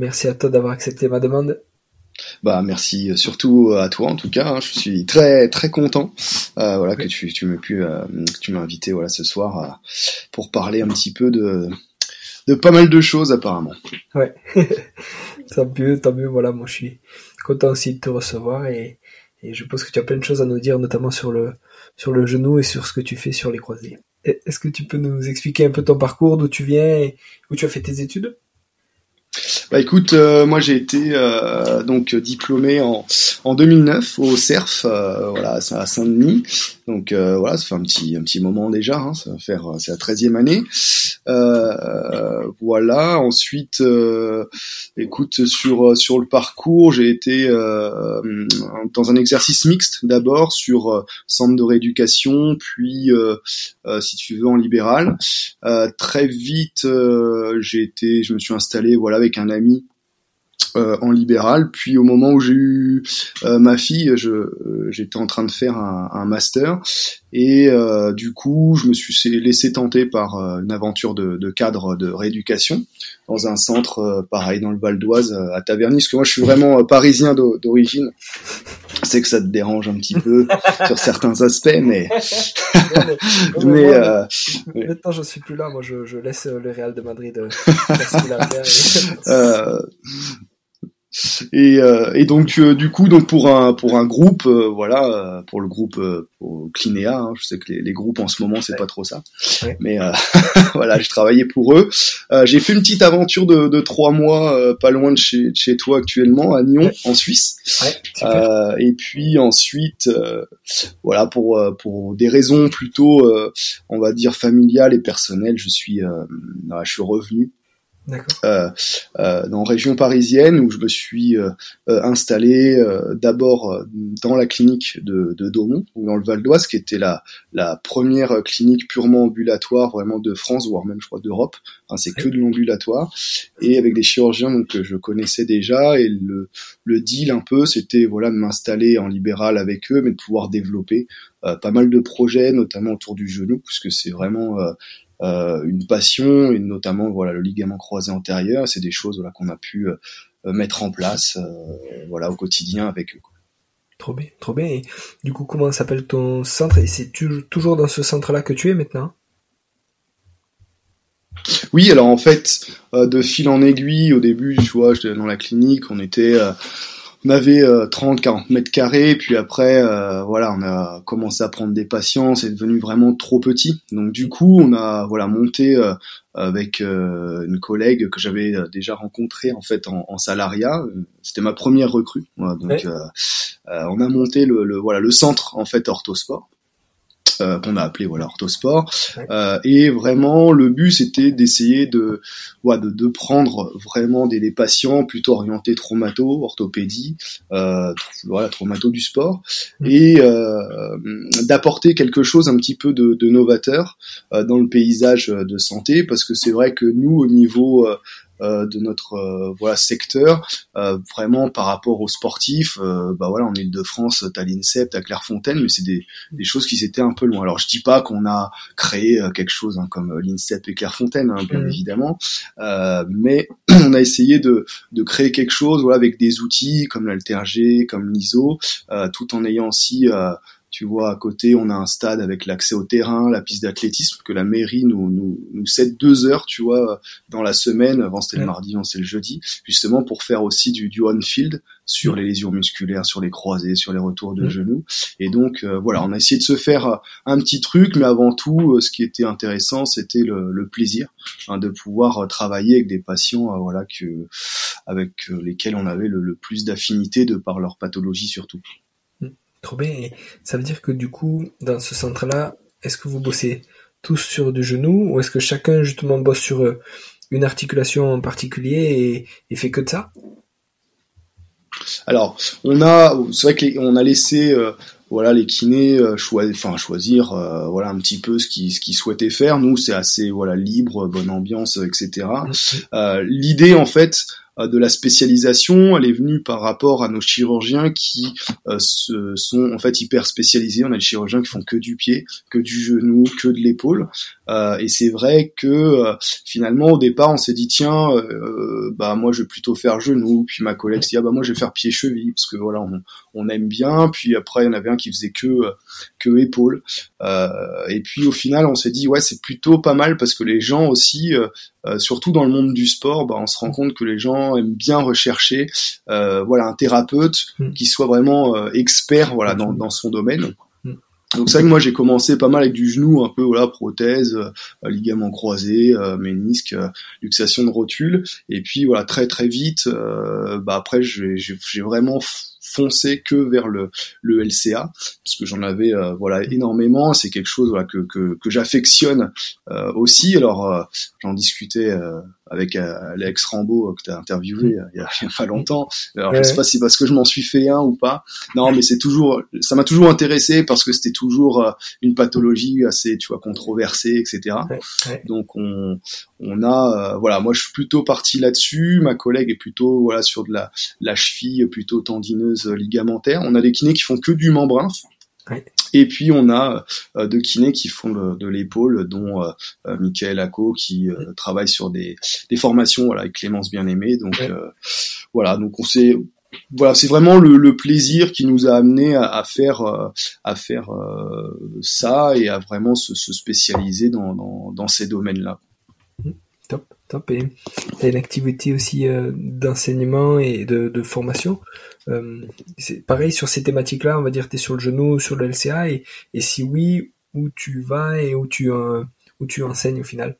Merci à toi d'avoir accepté ma demande. Bah merci surtout à toi en tout cas. Hein. Je suis très très content euh, voilà que tu tu m'aies pu euh, tu m'as invité voilà ce soir euh, pour parler un petit peu de de pas mal de choses apparemment. Ouais. tant mieux tant mieux voilà moi je suis content aussi de te recevoir et et je pense que tu as plein de choses à nous dire notamment sur le sur le genou et sur ce que tu fais sur les croisés. Est-ce que tu peux nous expliquer un peu ton parcours, d'où tu viens et où tu as fait tes études? Bah écoute, euh, moi j'ai été euh, donc diplômé en, en 2009 au CERF, euh, voilà, à Saint-Denis. Donc voilà, ça fait un petit un petit moment déjà, hein, ça va faire c'est la treizième année. voilà. Ensuite, écoute sur sur le parcours, j'ai été dans un exercice mixte d'abord sur centre de rééducation, puis si tu veux en libéral. très vite, j'ai été, je me suis installé voilà avec un ami euh, en libéral. Puis au moment où j'ai eu euh, ma fille, je euh, j'étais en train de faire un, un master et du coup je me suis laissé tenter par une aventure de, de, cadre de rééducation dans un centre pareil dans le Val d'Oise à Taverny. Parce que moi je suis vraiment parisien d'origine. C'est que ça te dérange un petit peu sur certains aspects, mais mais, maintenant je suis plus là. Moi je, je laisse le Real de Madrid euh, et, euh, et donc euh, du coup donc pour un pour un groupe euh, voilà pour le groupe pour Clinéa hein, je sais que les, les, groupes en ce moment c'est pas trop ça. Mais voilà je travaillais pour eux. J'ai fait une petite aventure de, de trois mois pas loin de chez, chez toi actuellement à Nyon en Suisse. Et puis ensuite voilà pour pour des raisons plutôt on va dire familiales et personnelles je suis je suis revenu euh, euh, dans région parisienne où je me suis euh, euh installé euh, d'abord dans la clinique de, de Daumont, dans le Val d'Oise, qui était la, la première clinique purement ambulatoire vraiment de France, voire même je crois d'Europe. Enfin, c'est que de l'ambulatoire. Et avec des chirurgiens donc que je connaissais déjà. Et le, le deal un peu c'était voilà de m'installer en libéral avec eux, mais de pouvoir développer pas mal de projets, notamment autour du genou, puisque c'est vraiment euh, une passion et notamment voilà le ligament croisé antérieur. C'est des choses voilà qu'on a pu euh, mettre en place euh, voilà au quotidien avec eux. Trop bien, trop bien. Et du coup, comment s'appelle ton centre? Et c'est toujours dans ce centre-là que tu es maintenant? Oui, alors en fait, de fil en aiguille, au début, tu vois, dans la clinique, on était on avait 30 40 mètres carrés puis après euh, voilà on a commencé à prendre des patients c'est devenu vraiment trop petit. Donc du coup on a voilà monté euh, avec euh, une collègue que j'avais déjà rencontrée en fait en, en salariat. C'était ma première recrue donc on a monté le, le, voilà le centre en fait orthosport euh, qu'on a appelé voilà orthosport euh, et vraiment le but c'était d'essayer de, voilà, de, de prendre vraiment des, des, patients plutôt orientés traumato orthopédie euh, voilà traumato du sport mmh. et euh, d'apporter quelque chose un petit peu de, de novateur euh, dans le paysage de santé parce que c'est vrai que nous au niveau euh, de notre euh, voilà secteur euh, vraiment par rapport aux sportifs bah voilà en Ile-de-France t'as l'INSEP t'as Clairefontaine mais c'est des, des choses qui étaient un peu loin alors je dis pas qu'on a créé quelque chose hein, comme l'INSEP et Clairefontaine hein, bien mmh. évidemment mais on a essayé de, de créer quelque chose voilà avec des outils comme l'Alterg comme l'ISO tout en ayant aussi tu vois, à côté, on a un stade avec l'accès au terrain, la piste d'athlétisme que la mairie nous, nous, nous cède deux heures, tu vois, dans la semaine. Avant c'était le mardi, on c'est le jeudi, justement pour faire aussi du, du on-field sur les lésions musculaires, sur les croisés, sur les retours de genoux. Et donc euh, voilà, on a essayé de se faire un petit truc, mais avant tout, euh, ce qui était intéressant, c'était le, le, plaisir hein, de pouvoir travailler avec des patients, euh, voilà, que avec lesquels on avait le, le plus d'affinité de par leur pathologie surtout. Trop bien. Ça veut dire que du coup, dans ce centre-là, est-ce que vous bossez tous sur du genou ou est-ce que chacun justement bosse sur euh, une articulation en particulier et, fait que de ça? Alors, on a, c'est vrai qu'on a laissé euh, voilà les kinés euh, choisir, enfin choisir voilà un petit peu ce qu'ils ce qu'ils souhaitaient faire. Nous, c'est assez voilà libre, bonne ambiance, etc. L'idée en fait de la spécialisation, elle est venue par rapport à nos chirurgiens qui euh, sont en fait hyper spécialisés. On a des chirurgiens qui font que du pied, que du genou, que de l'épaule. Euh, et c'est vrai que finalement au départ on s'est dit tiens bah moi je vais plutôt faire genou, puis ma collègue s'est dit ah bah moi je vais faire pied cheville parce que voilà on, on aime bien. Puis après il y en avait un qui faisait que que épaule. et puis au final on s'est dit ouais c'est plutôt pas mal parce que les gens aussi euh, surtout dans le monde du sport, bah, on se rend compte que les gens aiment bien rechercher, euh, voilà, un thérapeute mm. qui soit vraiment euh, expert, voilà, dans, dans son domaine. Mm. Donc c'est vrai que moi j'ai commencé pas mal avec du genou, un peu voilà prothèse, euh, ligament croisé, euh, ménisque, luxation de rotule, et puis voilà très très vite, bah après j'ai vraiment foncer que vers le, LCA parce que j'en avais euh, voilà énormément. C'est quelque chose voilà que que, que j'affectionne euh, aussi. Alors euh, j'en discutais avec Alex Rambaud que tu as interviewé il y, a, pas longtemps. Alors je sais pas si parce que je m'en suis fait un ou pas. Non mais c'est toujours ça m'a toujours intéressé parce que c'était toujours une pathologie assez tu vois controversée etc donc on on a voilà moi je suis plutôt parti là-dessus. Ma collègue est plutôt voilà sur de la la cheville plutôt tendineuse ligamentaire. On a des kinés qui font que du membrin. Et puis on a euh, deux kinés qui font de l'épaule, dont euh, euh, Michael Acco qui travaille sur des, formations voilà, avec Clémence Bien-Aimée. Donc voilà, donc on s'est voilà, c'est vraiment le, plaisir qui nous a amené à, faire à faire ça et à vraiment se, spécialiser dans ces domaines-là. Top. Et tu as une activité aussi euh, d'enseignement et de, formation. Euh, c'est pareil sur ces thématiques-là, on va dire tu es sur le genou, sur le LCA, et, si oui, où tu vas et où tu, euh, où tu enseignes au final?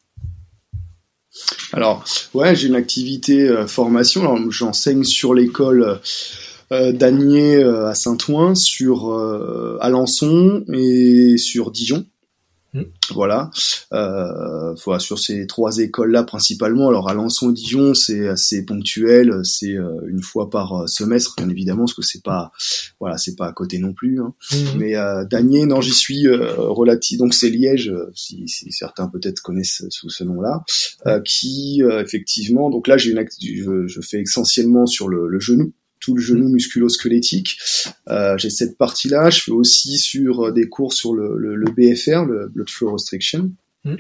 Alors, ouais, j'ai une activité formation. J'enseigne sur l'école d'Agnier à Saint-Ouen, sur Alençon et sur Dijon. Hmm. Voilà, euh, voilà, sur ces trois écoles-là principalement. Alors à Lançon Dijon, c'est assez ponctuel, c'est euh, une fois par euh, semestre, bien évidemment, parce que c'est pas, voilà, c'est pas à côté non plus. Hein. Hmm. Mais euh, Danier, non, j'y suis euh, relatif. Donc c'est Liège, si, si, certains peut-être connaissent sous ce nom-là, hmm. qui effectivement, donc là j'ai une, je, je, fais essentiellement sur le, le genou tout le genou musculo-squelettique. Euh, j'ai cette partie-là. Je fais aussi sur euh, des cours sur le, le, BFR, le Blood Flow Restriction. Mm.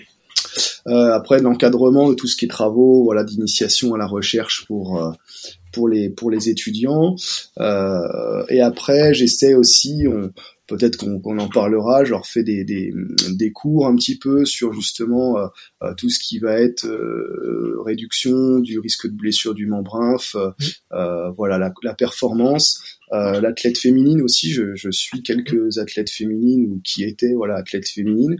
Euh, après l'encadrement de tout ce qui est travaux, voilà, d'initiation à la recherche pour euh, pour les pour les étudiants. Euh, et après, j'essaie aussi, on, peut-être qu'on en parlera. Je leur fais des, des, des, cours un petit peu sur justement euh, euh, tout ce qui va être euh, réduction du risque de blessure du membre inf, voilà la, la performance. Euh, l'athlète féminine aussi, je, je, suis quelques athlètes féminines ou qui étaient voilà athlètes féminines.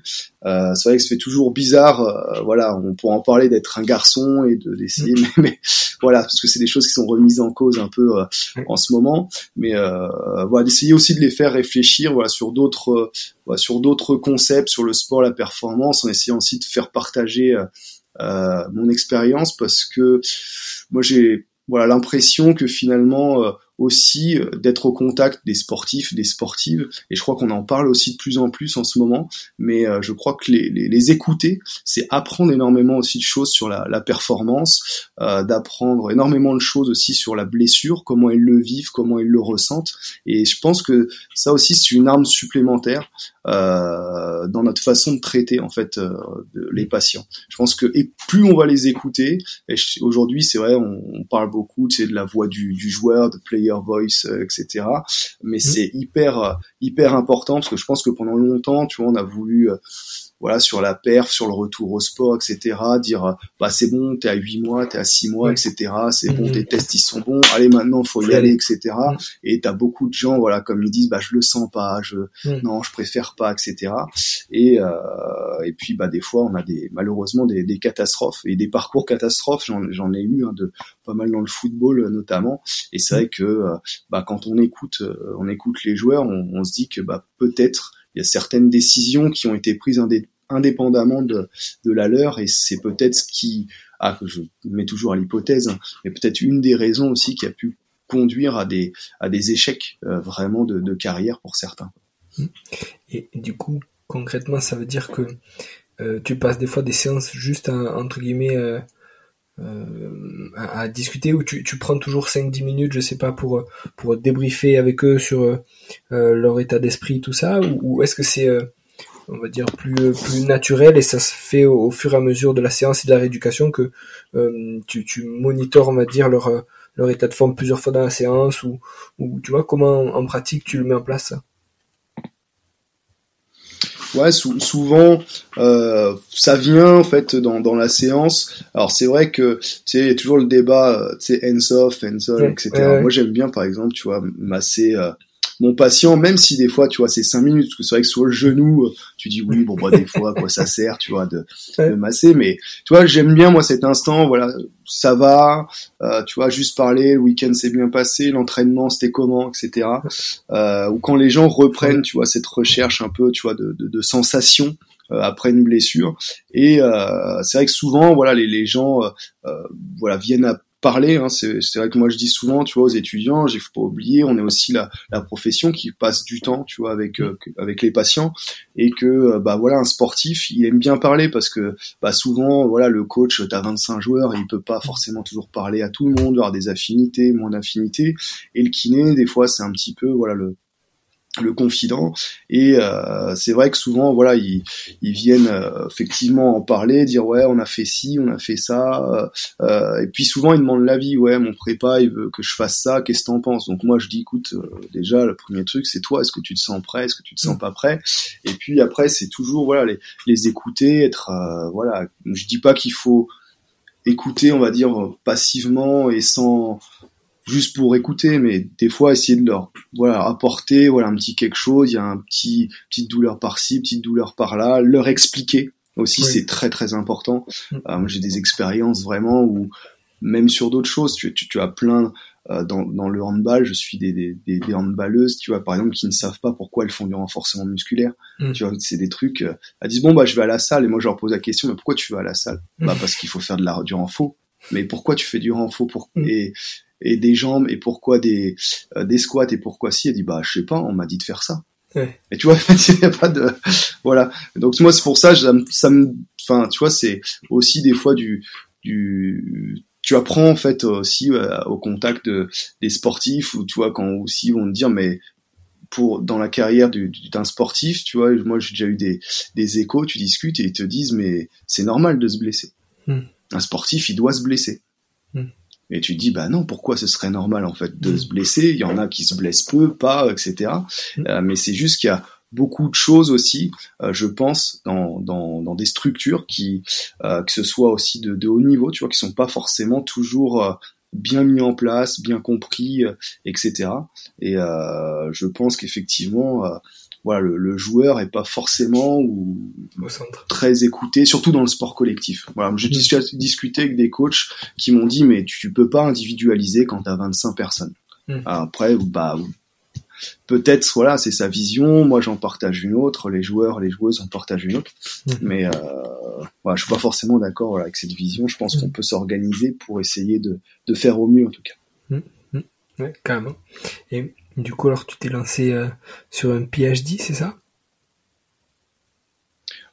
Euh, c'est vrai que ça fait toujours bizarre, euh, voilà, on pourrait en parler d'être un garçon et de d'essayer, mm. mais, voilà, parce que c'est des choses qui sont remises en cause un peu euh, mm. en ce moment, mais voilà, d'essayer aussi de les faire réfléchir, voilà, sur d'autres, sur d'autres concepts, sur le sport, la performance, en essayant aussi de faire partager mon expérience, parce que moi j'ai voilà l'impression que finalement aussi euh, d'être au contact des sportifs, des sportives, et je crois qu'on en parle aussi de plus en plus en ce moment, mais euh, je crois que les, écouter, c'est apprendre énormément aussi de choses sur la, performance, euh, d'apprendre énormément de choses aussi sur la blessure, comment ils le vivent, comment ils le ressentent, et je pense que ça aussi c'est une arme supplémentaire dans notre façon de traiter en fait les patients. Je pense que et plus on va les écouter, aujourd'hui c'est vrai on, parle beaucoup de la voix du joueur, de player voice, euh, etc. Mais mmh. c'est hyper hyper important parce que je pense que pendant longtemps, tu vois, on a voulu euh, voilà sur la perf, sur le retour au sport, etc. Dire bah c'est bon, t'es à 8 mois, t'es à 6 mois, etc. C'est bon, mhm. tes tests ils sont bons. Allez maintenant faut y aller, etc. Mhm. Et t'as beaucoup de gens voilà comme ils disent bah je le sens pas, je mhm. non je préfère pas, etc. Et euh, et puis bah des fois on a des malheureusement des, des catastrophes et des parcours catastrophes. J'en ai eu hein, de pas mal dans le football notamment. Et c'est vrai que euh, bah quand on écoute euh, on écoute les joueurs, on, on se dit que bah peut-être il y a certaines décisions qui ont été prises indépendamment de, la leur et c'est peut-être ce qui ah je mets toujours à l'hypothèse hein, mais peut-être une des raisons aussi qui a pu conduire à des à échecs euh, vraiment de, carrière pour certains. Et du coup concrètement ça veut dire que euh, tu passes des fois des séances juste entre guillemets euh, à, discuter ou tu, tu prends toujours 5-10 minutes, je sais pas, pour pour débriefer avec eux sur euh, leur état d'esprit, tout ça, ou, est-ce que c'est euh, on va dire plus plus naturel et ça se fait au, fur et à mesure de la séance et de la rééducation que tu, tu monitores, on va dire, leur leur état de forme plusieurs fois dans la séance ou, ou tu vois comment en pratique tu le mets en place? Ouais, souvent euh, ça vient en fait dans, dans la séance. Alors c'est vrai que tu sais, il y a toujours le débat, euh, tu sais, hands off, hands on, etc. Moi j'aime bien par exemple, tu vois, masser euh, mon patient, même si des fois, tu vois, c'est cinq minutes, parce que c'est vrai que sur le genou, euh, tu dis oui, bon, bah, des fois, quoi, ça sert, tu vois, de, de masser, mais, tu vois, j'aime bien, moi, cet instant, voilà, ça va, euh, tu vois, juste parler, le week-end s'est bien passé, l'entraînement, c'était comment, etc. Euh, ou quand les gens reprennent, tu vois, cette recherche un peu, tu vois, de, de, de sensations, euh, après une blessure et euh, c'est vrai que souvent voilà les, les gens voilà viennent à parler. Hein, c'est vrai que moi je dis souvent, tu vois, aux étudiants, il faut pas oublier, on est aussi la, la profession qui passe du temps, tu vois, avec euh, avec les patients, et que euh, bah voilà, un sportif, il aime bien parler parce que bah souvent, voilà, le coach, t'as 25 joueurs, il peut pas forcément toujours parler à tout le monde, avoir des affinités, moins d'affinités, et le kiné, des fois, c'est un petit peu, voilà, le le confident. Et euh, c'est vrai que souvent voilà ils, ils viennent euh, effectivement en parler dire ouais on a fait ci on a fait ça euh, et puis souvent ils demandent l'avis. Ouais mon prépa il veut que je fasse ça qu'est-ce que t'en penses? Donc moi je dis écoute déjà le premier truc c'est toi. Est-ce que tu te sens prêt? Est-ce que tu te sens pas prêt? Et puis après c'est toujours voilà les, les écouter être voilà. Je dis pas qu'il faut écouter on va dire passivement et sans juste pour écouter, mais des fois essayer de leur voilà apporter voilà un petit quelque chose, il y a un petit petite douleur par-ci, petite douleur par-là, leur expliquer aussi c'est très très important. Mm. Euh, j'ai des expériences vraiment où même sur d'autres choses, tu, tu, tu as plein euh, dans, dans, le handball, je suis des, des, des, handballeuses, tu vois, par exemple, qui ne savent pas pourquoi elles font du renforcement musculaire. Mm. Tu vois, c'est des trucs. Euh, elles disent bon bah je vais à la salle et moi je leur pose la question mais pourquoi tu vas à la salle? Mm. Bah parce qu'il faut faire de la du renfort. Mais pourquoi tu fais du renfort pour et et des jambes et pourquoi des euh, des squats et pourquoi si elle dit bah je sais pas on m'a dit de faire ça ouais. et tu vois il n'y a pas de voilà donc moi c'est pour ça ça me enfin tu vois c'est aussi des fois du du tu apprends en fait aussi euh, au contact de, des sportifs ou tu vois quand aussi vont te dire mais pour dans la carrière d'un sportif tu vois moi j'ai déjà eu des des échos tu discutes et ils te disent mais c'est normal de se blesser hmm. un sportif il doit se blesser. Et tu dis, bah non, pourquoi ce serait normal en fait de se blesser? Il y en a qui se blessent peu, pas, etc. Mm. Euh, mais c'est juste qu'il y a beaucoup de choses aussi, euh, je pense, dans, dans, dans, des structures qui, euh, que ce soit aussi de, de, haut niveau, tu vois, qui sont pas forcément toujours bien mis en place, bien compris, etc. Et je pense qu'effectivement, voilà, le, joueur est pas forcément ou très écouté, surtout dans le sport collectif. Voilà, j'ai mmh. discuté avec des coachs qui m'ont dit mais tu peux pas individualiser quand tu as 25 personnes. Mmh. Après, bah peut-être voilà c'est sa vision moi j'en partage une autre les joueurs les joueuses en partagent une autre mmh. mais euh, voilà, je suis pas forcément d'accord avec cette vision je pense qu'on peut s'organiser pour essayer de, de, faire au mieux en tout cas ouais carrément et du coup, alors tu t'es lancé euh, sur un PhD, c'est ça?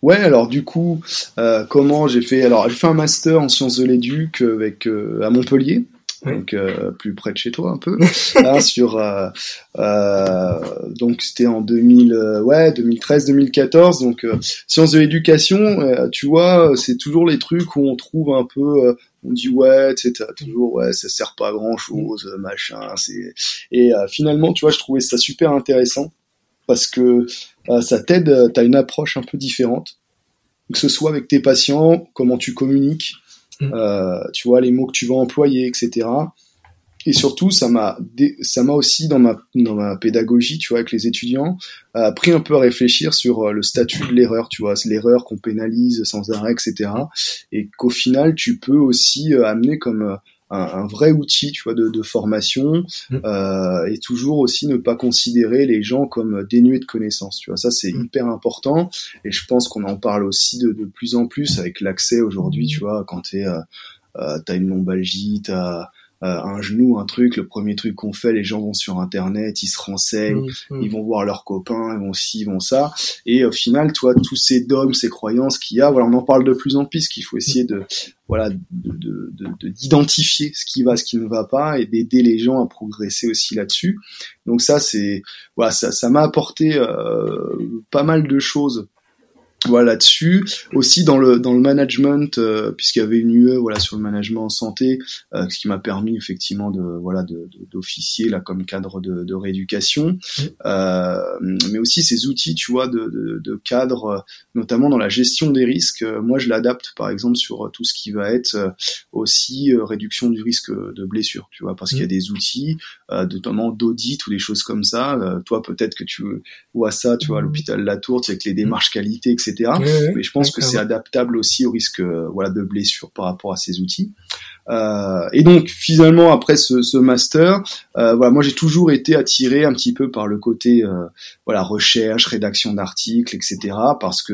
Ouais, alors du coup, euh, comment j'ai fait? Alors j'ai fait un master en sciences de l'éduc avec euh, à Montpellier, donc plus près de chez toi un peu, hein, sur donc c'était en 2000, ouais 2013-2014, donc sciences de l'éducation, tu vois, c'est toujours les trucs où on trouve un peu on dit ouais, tu sais, toujours ouais, ça sert pas à grand chose, machin. C'est et euh, finalement, tu vois, je trouvais ça super intéressant parce que euh, ça t'aide, t'as une approche un peu différente, que ce soit avec tes patients, comment tu communiques, euh, tu vois, les mots que tu vas employer, etc. Et surtout, ça m'a, ça m'a aussi dans ma dans ma pédagogie, tu vois, avec les étudiants, appris un peu à réfléchir sur euh, le statut de l'erreur, tu vois, c'est l'erreur qu'on pénalise sans arrêt, etc. Et qu'au final, tu peux aussi euh, amener comme euh, un, vrai outil, tu vois, de, de formation, mmh. euh, et toujours aussi ne pas considérer les gens comme dénués de connaissances. Tu vois, ça c'est mmh. hyper important, et je pense qu'on en parle aussi de, de plus en plus avec l'accès aujourd'hui. Tu vois, quand tu euh, t'as une lombalgie, t'as euh, un genou, un truc, le premier truc qu'on fait, les gens vont sur internet, ils se renseignent, mmh, mmh. ils vont voir leurs copains, ils vont ci, ils vont ça, et au final, toi, tous ces dogmes, ces croyances qu'il y a, voilà, on en parle de plus en plus, qu'il faut essayer de, voilà, d'identifier de, de, ce qui va, ce qui ne va pas, et d'aider les gens à progresser aussi là-dessus. Donc ça, c'est, voilà, ça, ça m'a apporté euh, pas mal de choses voilà là-dessus aussi dans le dans le management euh, puisqu'il y avait une UE voilà sur le management en santé euh, ce qui m'a permis effectivement de voilà de d'officier là comme cadre de, de rééducation mmh. euh, mais aussi ces outils tu vois de, de, de, cadre notamment dans la gestion des risques moi je l'adapte par exemple sur tout ce qui va être aussi réduction du risque de blessure tu vois parce qu'il y a mmh. des outils notamment d'audit ou des choses comme ça toi peut-être que tu vois ça tu vois à mmh. l'hôpital Latour avec les démarches qualité etc mais je pense que c'est adaptable aussi au risque euh, voilà de blessure par rapport à ces outils. Euh, et donc finalement après ce, ce master, euh, voilà, moi j'ai toujours été attiré un petit peu par le côté euh, voilà recherche, rédaction d'articles, etc. Parce que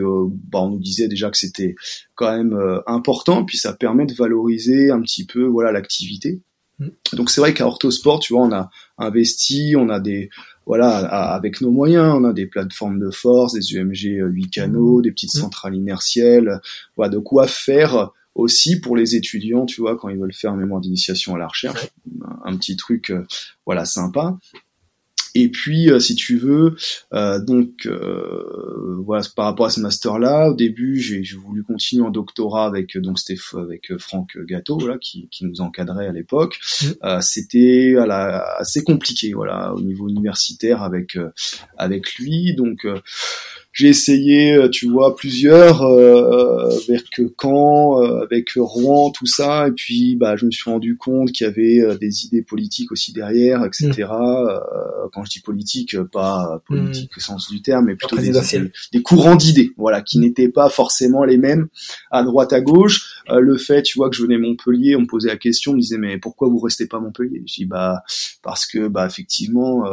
bah, on nous disait déjà que c'était quand même euh, important, puis ça permet de valoriser un petit peu voilà l'activité. Mm. Donc c'est vrai qu'à Orthosport, tu vois, on a investi, on a des voilà, avec nos moyens, on a des plateformes de force, des UMG 8 canaux, des petites centrales inertielles, voilà, de quoi faire aussi pour les étudiants, tu vois, quand ils veulent faire un mémoire d'initiation à la recherche, un, petit truc, euh, voilà, sympa. Et puis, euh, si tu veux, euh, donc euh, voilà, par rapport à ce master-là, au début, j'ai voulu continuer en doctorat avec donc c'était avec Franck Gâteau, là, qui, qui nous encadrait à l'époque. Mmh. c'était assez compliqué, voilà, au niveau universitaire avec avec lui. Donc j'ai essayé, euh, tu vois, plusieurs euh, vers que Caen, euh, avec Rouen, tout ça, et puis bah je me suis rendu compte qu'il y avait euh, des idées politiques aussi derrière, etc. Quand je dis politique, pas politique mm. au sens du terme, mais plutôt des, des, courants d'idées, voilà, qui n'étaient pas forcément les mêmes à droite à gauche. le fait, tu vois, que je venais Montpellier, on me posait la question, on me disait mais pourquoi vous restez pas à Montpellier? Je dis bah parce que bah effectivement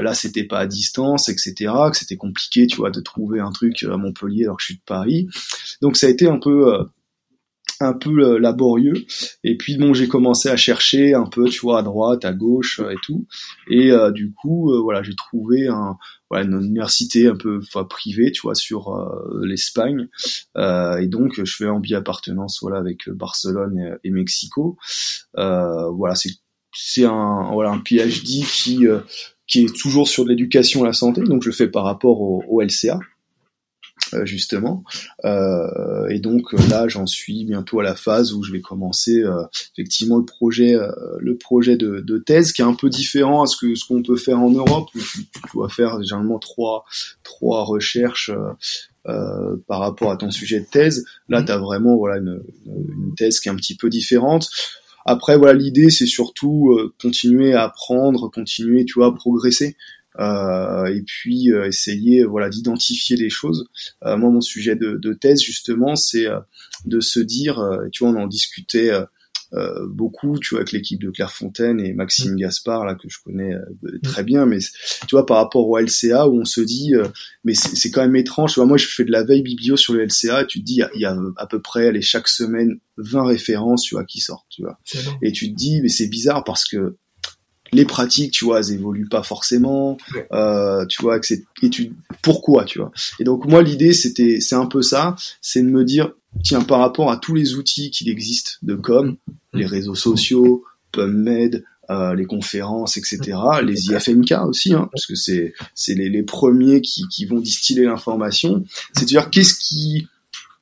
là c'était pas à distance, etc. Que c'était compliqué, tu vois, de trouver un truc à Montpellier alors que je suis de Paris. Donc ça a été un peu euh, un peu euh, laborieux et puis bon j'ai commencé à chercher un peu tu vois à droite à gauche euh, et tout et du coup voilà j'ai trouvé un voilà, une université un peu enfin, privée tu vois sur l'Espagne et donc je fais en bi-appartenance voilà avec Barcelone et, Mexico voilà c'est c'est un voilà un PhD qui qui est toujours sur de l'éducation à la santé, donc je fais par rapport au, LCA euh, justement. Euh, et donc là, j'en suis bientôt à la phase où je vais commencer euh, effectivement le projet, le projet de, thèse, qui est un peu différent à ce que ce qu'on peut faire en Europe. Où tu, dois faire généralement trois trois recherches. par rapport à ton sujet de thèse, là, mmh. tu as vraiment voilà une, une, thèse qui est un petit peu différente après voilà l'idée c'est surtout continuer à apprendre continuer tu vois à progresser euh, et puis euh, essayer voilà d'identifier les choses. Euh, moi, mon sujet de, de thèse justement, c'est de se dire, tu vois, on en discutait. Euh, beaucoup, tu vois, avec l'équipe de Clairefontaine et Maxime mm. Gaspard, là, que je connais mm. très bien, mais tu vois, par rapport au LCA, où on se dit, mais c'est quand même étrange, tu vois, moi, je fais de la veille biblio sur le LCA, et tu te dis, il y a, à peu près, allez, chaque semaine, 20 références, tu vois, qui sortent, tu vois. Et tu te dis, mais c'est bizarre parce que les pratiques, tu vois, elles évoluent pas forcément, euh, tu vois, que c'est tu pourquoi, tu vois. Et donc moi l'idée c'était c'est un peu ça, c'est de me dire tiens par rapport à tous les outils qui existent de com, mm. les réseaux sociaux, PubMed, euh, les conférences, etc. Les IFMK aussi, hein, parce que c'est c'est les, les premiers qui, qui vont distiller l'information. C'est à dire qu'est-ce qui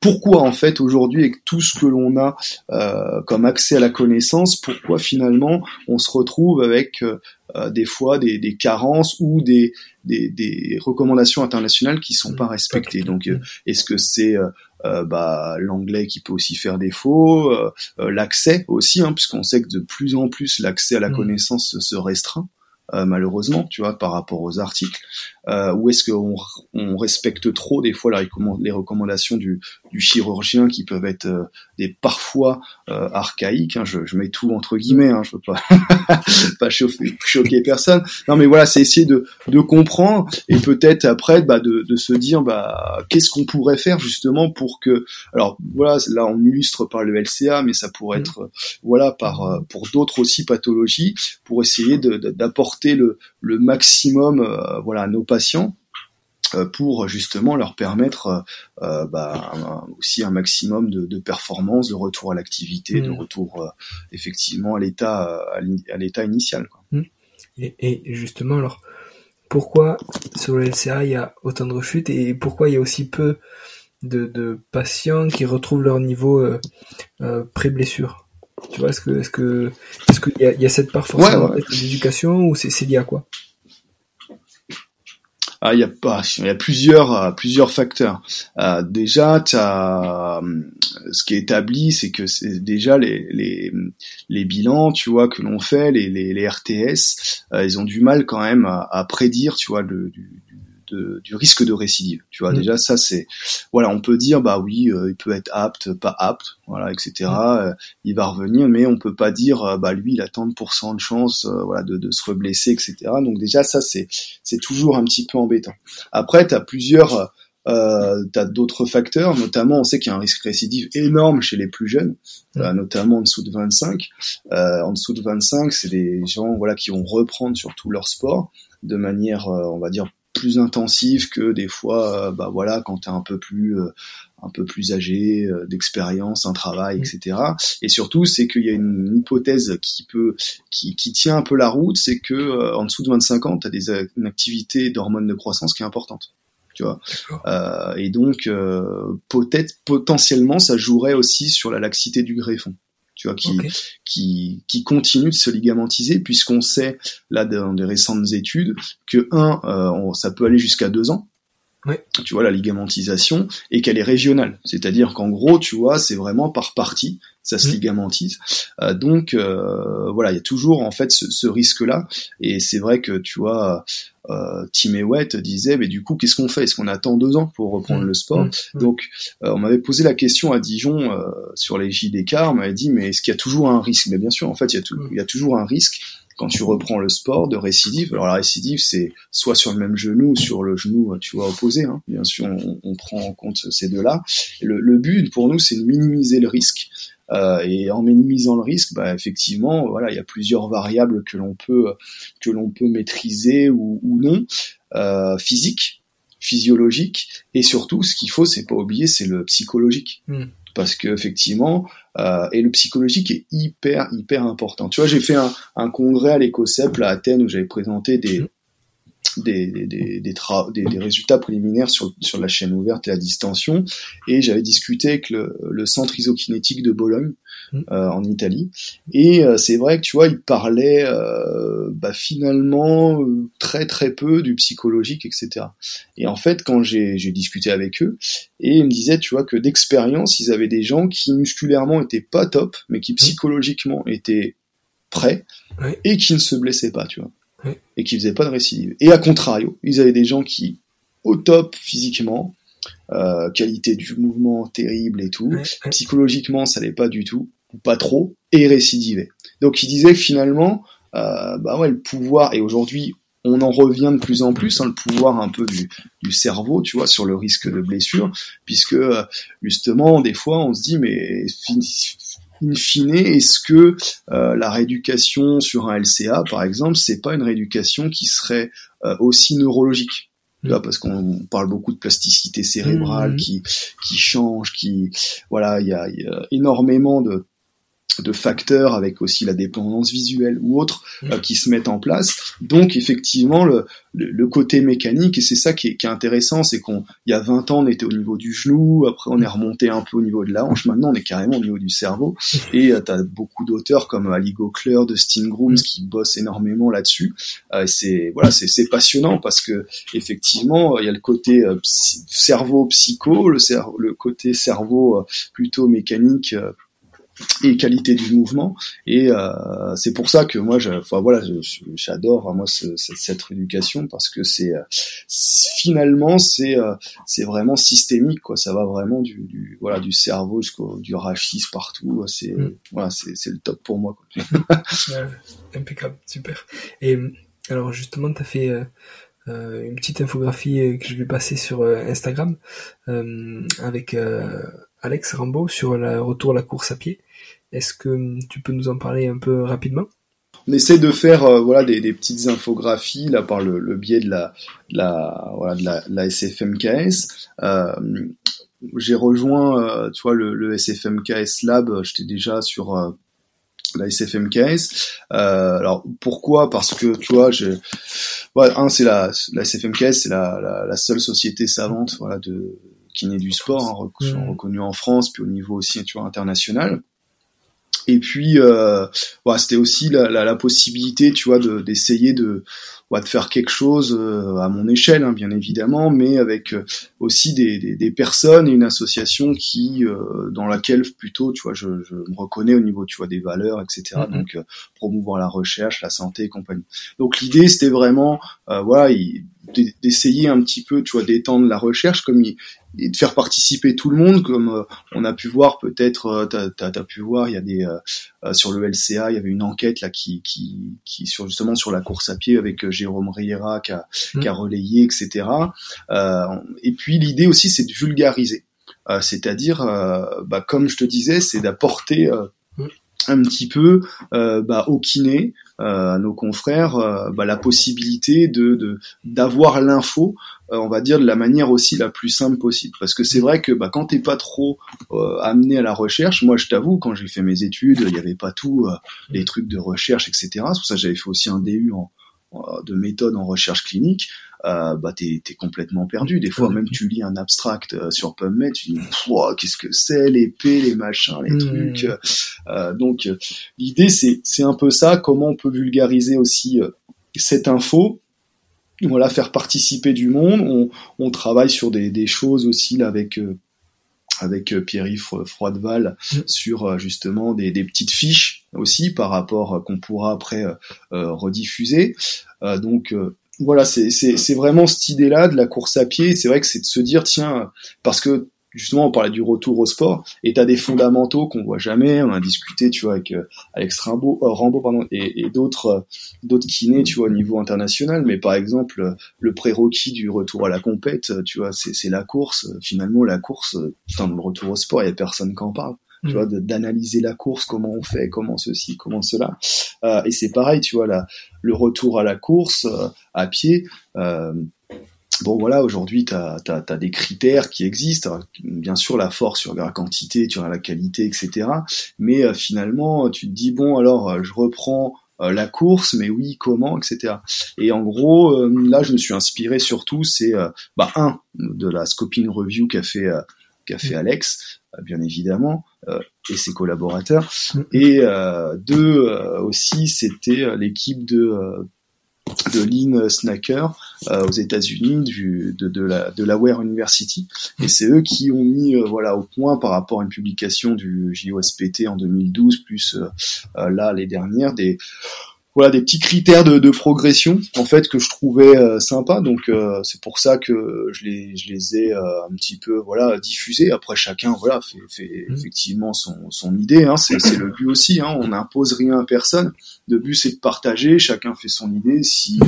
pourquoi en fait aujourd'hui avec tout ce que l'on a euh, comme accès à la connaissance, pourquoi finalement on se retrouve avec euh, euh, des fois des, des, carences ou des, des, des, recommandations internationales qui sont pas respectées? Donc est-ce que c'est bah, l'anglais qui peut aussi faire défaut, l'accès aussi, hein, puisqu'on sait que de plus en plus l'accès à la mmh. connaissance se restreint. Euh, malheureusement, tu vois, par rapport aux articles, euh, ou est-ce qu'on on respecte trop des fois les recommandations du, du chirurgien qui peuvent être euh, des parfois euh, archaïques. Hein, je, je, mets tout entre guillemets, hein, je veux pas pas choquer, choquer personne. Non, mais voilà, c'est essayer de, de comprendre et peut-être après bah, de, de se dire bah qu'est-ce qu'on pourrait faire justement pour que. Alors voilà, là on illustre par le LCA, mais ça pourrait mmh. être voilà par pour d'autres aussi pathologies pour essayer d'apporter le, le maximum euh, voilà à nos patients euh, pour justement leur permettre euh, bah, aussi un maximum de, de, performance, de retour à l'activité, de mm. retour effectivement à l'état à l'état initial. Quoi. Mm. Et, et, justement alors pourquoi sur le LCA il y a autant de rechutes et pourquoi il y a aussi peu de, de patients qui retrouvent leur niveau euh, pré-blessure? Tu vois, est-ce que, est-ce que, est-ce qu'il y a, y a cette part forcément d'éducation ou c'est, c'est lié à quoi? Ah, il y a pas, il y a plusieurs, euh, plusieurs facteurs. Euh, déjà, as, euh, ce qui est établi, c'est que c'est déjà les, les, les bilans, tu vois, que l'on fait, les, les, les RTS, euh, ils ont du mal quand même à, à prédire, tu vois, le, du, du risque de récidive. Tu vois, mm. déjà ça c'est, voilà, on peut dire bah oui, euh, il peut être apte, pas apte, voilà, etc. Mm. Euh, il va revenir, mais on peut pas dire euh, bah lui il a tant de pourcents de chance, voilà, de, de se reblesser, etc. Donc déjà ça c'est c'est toujours un petit peu embêtant. Après t'as plusieurs euh, t'as d'autres facteurs, notamment on sait qu'il y a un risque récidive énorme chez les plus jeunes, mm. notamment en dessous de 25. Euh, en dessous de 25, c'est des gens voilà qui vont reprendre surtout leur sport de manière, on va dire, plus intensive que des fois, euh, bah voilà, quand t'es un peu plus euh, un peu plus âgé, euh, d'expérience, un travail, etc. Et surtout, c'est qu'il y a une hypothèse qui peut, qui, qui tient un peu la route, c'est que en dessous de 25 ans, tu as des, une activité d'hormones de croissance qui est importante. Tu vois? Euh, et donc, peut-être potentiellement, ça jouerait aussi sur la laxité du greffon tu vois, qui, qui, qui continue de se ligamentiser, puisqu'on sait, là, dans des récentes études, que, un, euh, ça peut aller jusqu'à deux ans, oui. Tu vois, la ligamentisation, et qu'elle est régionale. C'est-à-dire qu'en gros, tu vois, c'est vraiment par partie, ça se ligamentise. Euh, donc, euh, voilà, il y a toujours, en fait, ce, ce risque-là. Et c'est vrai que, tu vois, euh, Tim Ewett disait, mais du coup, qu'est-ce qu'on fait? Est-ce qu'on attend deux ans pour reprendre mmh. le sport? Mmh. Mmh. Donc, euh, on m'avait posé la question à Dijon euh, sur les JDK, on m'avait dit, mais est-ce qu'il y a toujours un risque? Mais bien sûr, en fait, il y a, tout, il y a toujours un risque quand tu reprends le sport de récidive. Alors la récidive, c'est soit sur le même genou ou sur le genou, tu vois, opposé. Hein. Bien sûr, on, prend en compte ces deux-là. Le, but pour nous, c'est de minimiser le risque. Euh, et en minimisant le risque, bah, effectivement, voilà, il y a plusieurs variables que l'on peut que l'on peut maîtriser ou, ou non, euh, physique, physiologique, et surtout, ce qu'il faut, c'est pas oublier, c'est le psychologique. Hmm. Parce que effectivement, euh, et le psychologique est hyper hyper important. Tu vois, j'ai fait un, congrès à l'ECOCEP à Athènes où j'avais présenté des hmm des, des, des, des, résultats préliminaires sur, sur la chaîne ouverte et la distension, et j'avais discuté avec le, le centre isokinétique de Bologne, mmh. euh, en Italie, et euh, c'est vrai que tu vois, il parlait euh, bah, finalement euh, très très peu du psychologique, etc. Et en fait, quand j'ai discuté avec eux, et ils me disaient, tu vois, que d'expérience, ils avaient des gens qui musculairement étaient pas top, mais qui mmh. psychologiquement étaient prêts, et qui ne se blessaient pas, tu vois et qui faisaient pas de récidive. Et à contrario, ils avaient des gens qui, au top physiquement, euh, qualité du mouvement terrible et tout, psychologiquement ça n'allait pas du tout, ou pas trop, et récidivaient. Donc ils disaient finalement, euh, bah ouais, le pouvoir, et aujourd'hui on en revient de plus en plus, hein, le pouvoir un peu du, du, cerveau, tu vois, sur le risque de blessure, puisque euh, justement, des fois, on se dit, mais in fine, est-ce que euh, la rééducation sur un LCA, par exemple, c'est pas une rééducation qui serait euh, aussi neurologique? Là, mm. parce qu'on parle beaucoup de plasticité cérébrale mm. qui qui change, qui voilà, il y a, y a, énormément de de facteurs avec aussi la dépendance visuelle ou autres euh, qui se mettent en place. Donc effectivement le, le, côté mécanique et c'est ça qui est, qui est intéressant, c'est qu'on il y a 20 ans on était au niveau du genou, après on est remonté un peu au niveau de la hanche, maintenant on est carrément au niveau du cerveau. Et euh, tu as beaucoup d'auteurs comme Ali Gockler, Dustin Grooms qui bossent énormément là-dessus. Euh, c'est voilà, c'est passionnant parce que effectivement il y a le côté euh, cerveau psycho, le, le côté cerveau plutôt mécanique et qualité du mouvement et euh, c'est pour ça que moi je, enfin voilà j'adore moi cette, cette rééducation parce que c'est finalement c'est euh, c'est vraiment systémique quoi ça va vraiment du, du voilà du cerveau jusqu'au du rachis partout c'est mm. voilà c'est le top pour moi quoi. impeccable super et alors justement tu as fait euh, euh, une petite infographie que je vais passer sur Instagram avec Alex Rambo sur le retour à la course à pied. Est-ce que tu peux nous en parler un peu rapidement? On essaie de faire euh, voilà des, petites infographies là par le, biais de la, la voilà de la, la SFMKS. Euh, j'ai rejoint euh, tu vois le, le, SFMKS Lab. J'étais déjà sur la SFMKS. alors pourquoi? Parce que tu vois, je, un c'est la, la SFMKS, c'est la, la, seule société savante voilà de kiné du sport, hein, mmh. reconnue en France, puis au niveau aussi tu vois international. Et puis, euh, voilà, c'était aussi la, la, la, possibilité, tu vois, d'essayer de, de, faire quelque chose euh, à mon échelle, hein, bien évidemment, mais avec euh, aussi des, des, des, personnes et une association qui, euh, dans laquelle plutôt, tu vois, je, je, me reconnais au niveau, tu vois, des valeurs, etc. Mm-hmm. Donc, promouvoir la recherche, la santé et compagnie. Donc, l'idée, c'était vraiment, voilà, d'essayer un petit peu, tu vois, d'étendre la recherche, comme il, et de faire participer tout le monde comme euh, on a pu voir peut-être euh, t'as as, pu voir il y a des euh, sur le LCA il y avait une enquête là qui qui qui sur justement sur la course à pied avec Jérôme Riera qui a, qui a mmh. relayé etc et puis l'idée aussi c'est de vulgariser c'est-à-dire bah, comme je te disais c'est d'apporter mmh. un petit peu bah, au kiné à nos confrères bah, la possibilité de d'avoir l'info euh, on va dire de la manière aussi la plus simple possible. Parce que c'est vrai que bah, quand t'es pas trop euh, amené à la recherche, moi je t'avoue, quand j'ai fait mes études, il n'y avait pas tout, euh, les trucs de recherche, etc. C'est pour ça que j'avais fait aussi un DU en, de méthode en recherche clinique. Euh, bah t'es es complètement perdu. Des fois même tu lis un abstract sur PubMed, tu dis qu'est-ce que c'est les P, les machins, les mmh. trucs. donc l'idée c'est c'est un peu ça. Comment on peut vulgariser aussi cette info? Voilà, faire participer du monde. On, on travaille sur des, des, choses aussi là, avec euh, avec euh, Pierre-Yves Froideval mm. sur euh, justement des, des, petites fiches aussi par rapport qu'on pourra après rediffuser. donc voilà, c'est vraiment cette idée-là de la course à pied. C'est vrai que c'est de se dire tiens, parce que justement on parlait du retour au sport et t'as des fondamentaux qu'on voit jamais. On a discuté tu vois avec euh, Alex Rambo, euh, Rambo pardon et, et d'autres euh, d'autres kinés tu vois au niveau international. Mais par exemple le prérequis du retour à la compète tu vois c'est c'est la course. Finalement la course putain le retour au sport il y a personne qui en parle. Tu mm. vois d'analyser la course comment on fait comment ceci comment cela. Euh, et c'est pareil tu vois là le retour à la course à pied euh, Bon voilà, aujourd'hui tu as, des critères qui existent. bien sûr, la force sur la quantité, tu as la qualité, etc. Mais euh, finalement, tu te dis bon alors, euh, je reprends la course, mais oui, comment, etc. Et en gros, là, je me suis inspiré surtout, c'est bah un de la scoping review qu'a fait qu'a fait Alex, bien évidemment, et ses collaborateurs, et deux aussi, c'était l'équipe de de Lean Snacker euh, aux États-Unis de, de la de University. Et c'est eux qui ont mis euh, voilà au point par rapport à une publication du JOSPT en 2012 plus euh, là les dernières des voilà des petits critères de, de, progression en fait que je trouvais euh, sympa. Donc euh, c'est pour ça que je les je les ai euh, un petit peu voilà diffusés. Après chacun voilà fait, fait mmh. effectivement son, son idée hein, c'est c'est le but aussi hein, on n'impose rien à personne. Le but c'est de partager. Chacun fait son idée. Si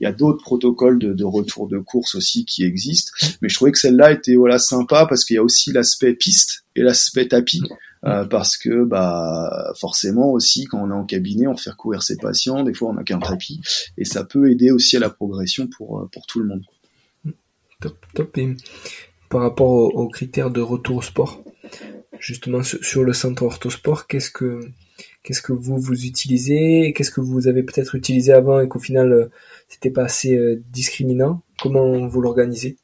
il y a d'autres protocoles de, de, retour de course aussi qui existent. Mais je trouvais que celle-là était voilà sympa parce qu'il y a aussi l'aspect piste et l'aspect tapis euh, parce que bah forcément aussi quand on est en cabinet, on fait courir ses patients, des fois on n'a qu'un tapis et ça peut aider aussi à la progression pour euh, pour tout le monde. Top, top. Et par rapport aux, critères de retour au sport, justement sur le centre orthosport, qu'est-ce que qu'est-ce que vous vous utilisez, qu'est-ce que vous avez peut-être utilisé avant et qu'au final euh, c'était pas assez discriminant? Comment vous l'organisez?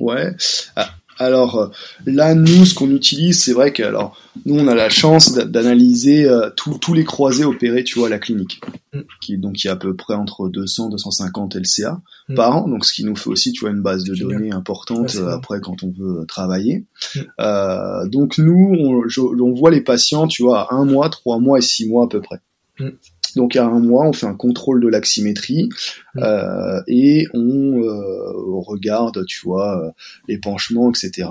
Ouais. Ah, alors euh, là, nous, ce qu'on utilise, c'est vrai que alors nous, on a la chance d'analyser euh, tous les croisés opérés, tu vois, à la clinique, mm. qui donc il y a à peu près entre 200 250 LCA par an, donc ce qui nous fait aussi, tu vois, une base de données importante euh, après quand on veut travailler. Mm. donc nous, on, on, voit les patients, tu vois, à un mois, trois mois et six mois à peu près. Mm. Donc à un mois, on fait un contrôle de l'aximétrie mmh. euh, et on euh, regarde, tu vois, euh, les penchements, etc.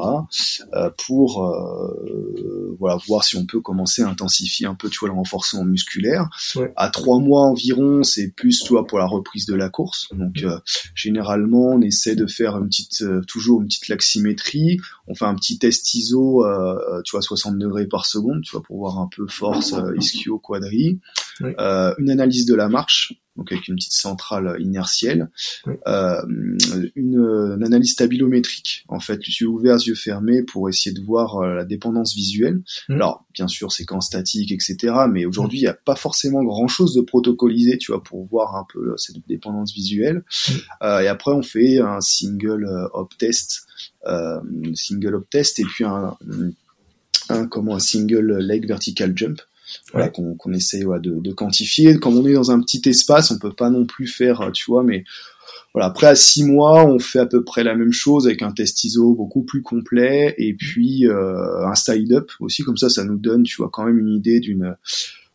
Euh, pour euh, voilà voir si on peut commencer à intensifier un peu, tu vois, le renforcement musculaire. À trois mois environ, c'est plus, tu vois, pour la reprise de la course. Donc mmh. généralement, on essaie de faire une petite, toujours une petite laximétrie. On fait un petit test ISO, tu vois, 60 degrés par seconde, tu vois, pour voir un peu force ischio quadri. Euh, une analyse de la marche, donc avec une petite centrale inertielle, euh, une, analyse stabilométrique. En fait, yeux ouverts, yeux fermés, pour essayer de voir euh, la dépendance visuelle. Mmh. Alors, bien sûr, séquence statique, etc. Mais aujourd'hui, il n'y a pas forcément grand-chose de protocolisé, tu vois, pour voir un peu cette dépendance visuelle. Mmh. et après, on fait un single op test, single op test, et puis un, un comment un single leg vertical jump voilà, qu'on qu'on essaie de, de, quantifier. Comme on est dans un petit espace, on peut pas non plus faire, tu vois, mais voilà. Après à six mois, on fait à peu près la même chose avec un test ISO beaucoup plus complet et puis euh, un style up aussi. Comme ça, ça nous donne, tu vois, quand même une idée d'une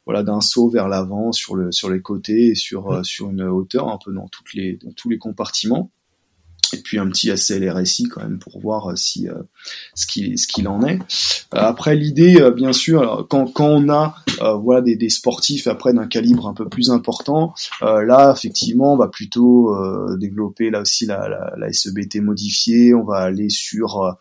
voilà d'un saut vers l'avant sur le sur les côtés et sur euh, sur une hauteur un peu dans toutes les dans tous les compartiments et puis un petit ACLRSI quand même pour voir euh, si euh, ce qu'il ce qu'il en est. Euh, après l'idée, bien sûr, quand quand on a voilà des, des sportifs après d'un calibre un peu plus important, là effectivement on va plutôt développer là aussi la, la, la, SEBT modifiée, on va aller sur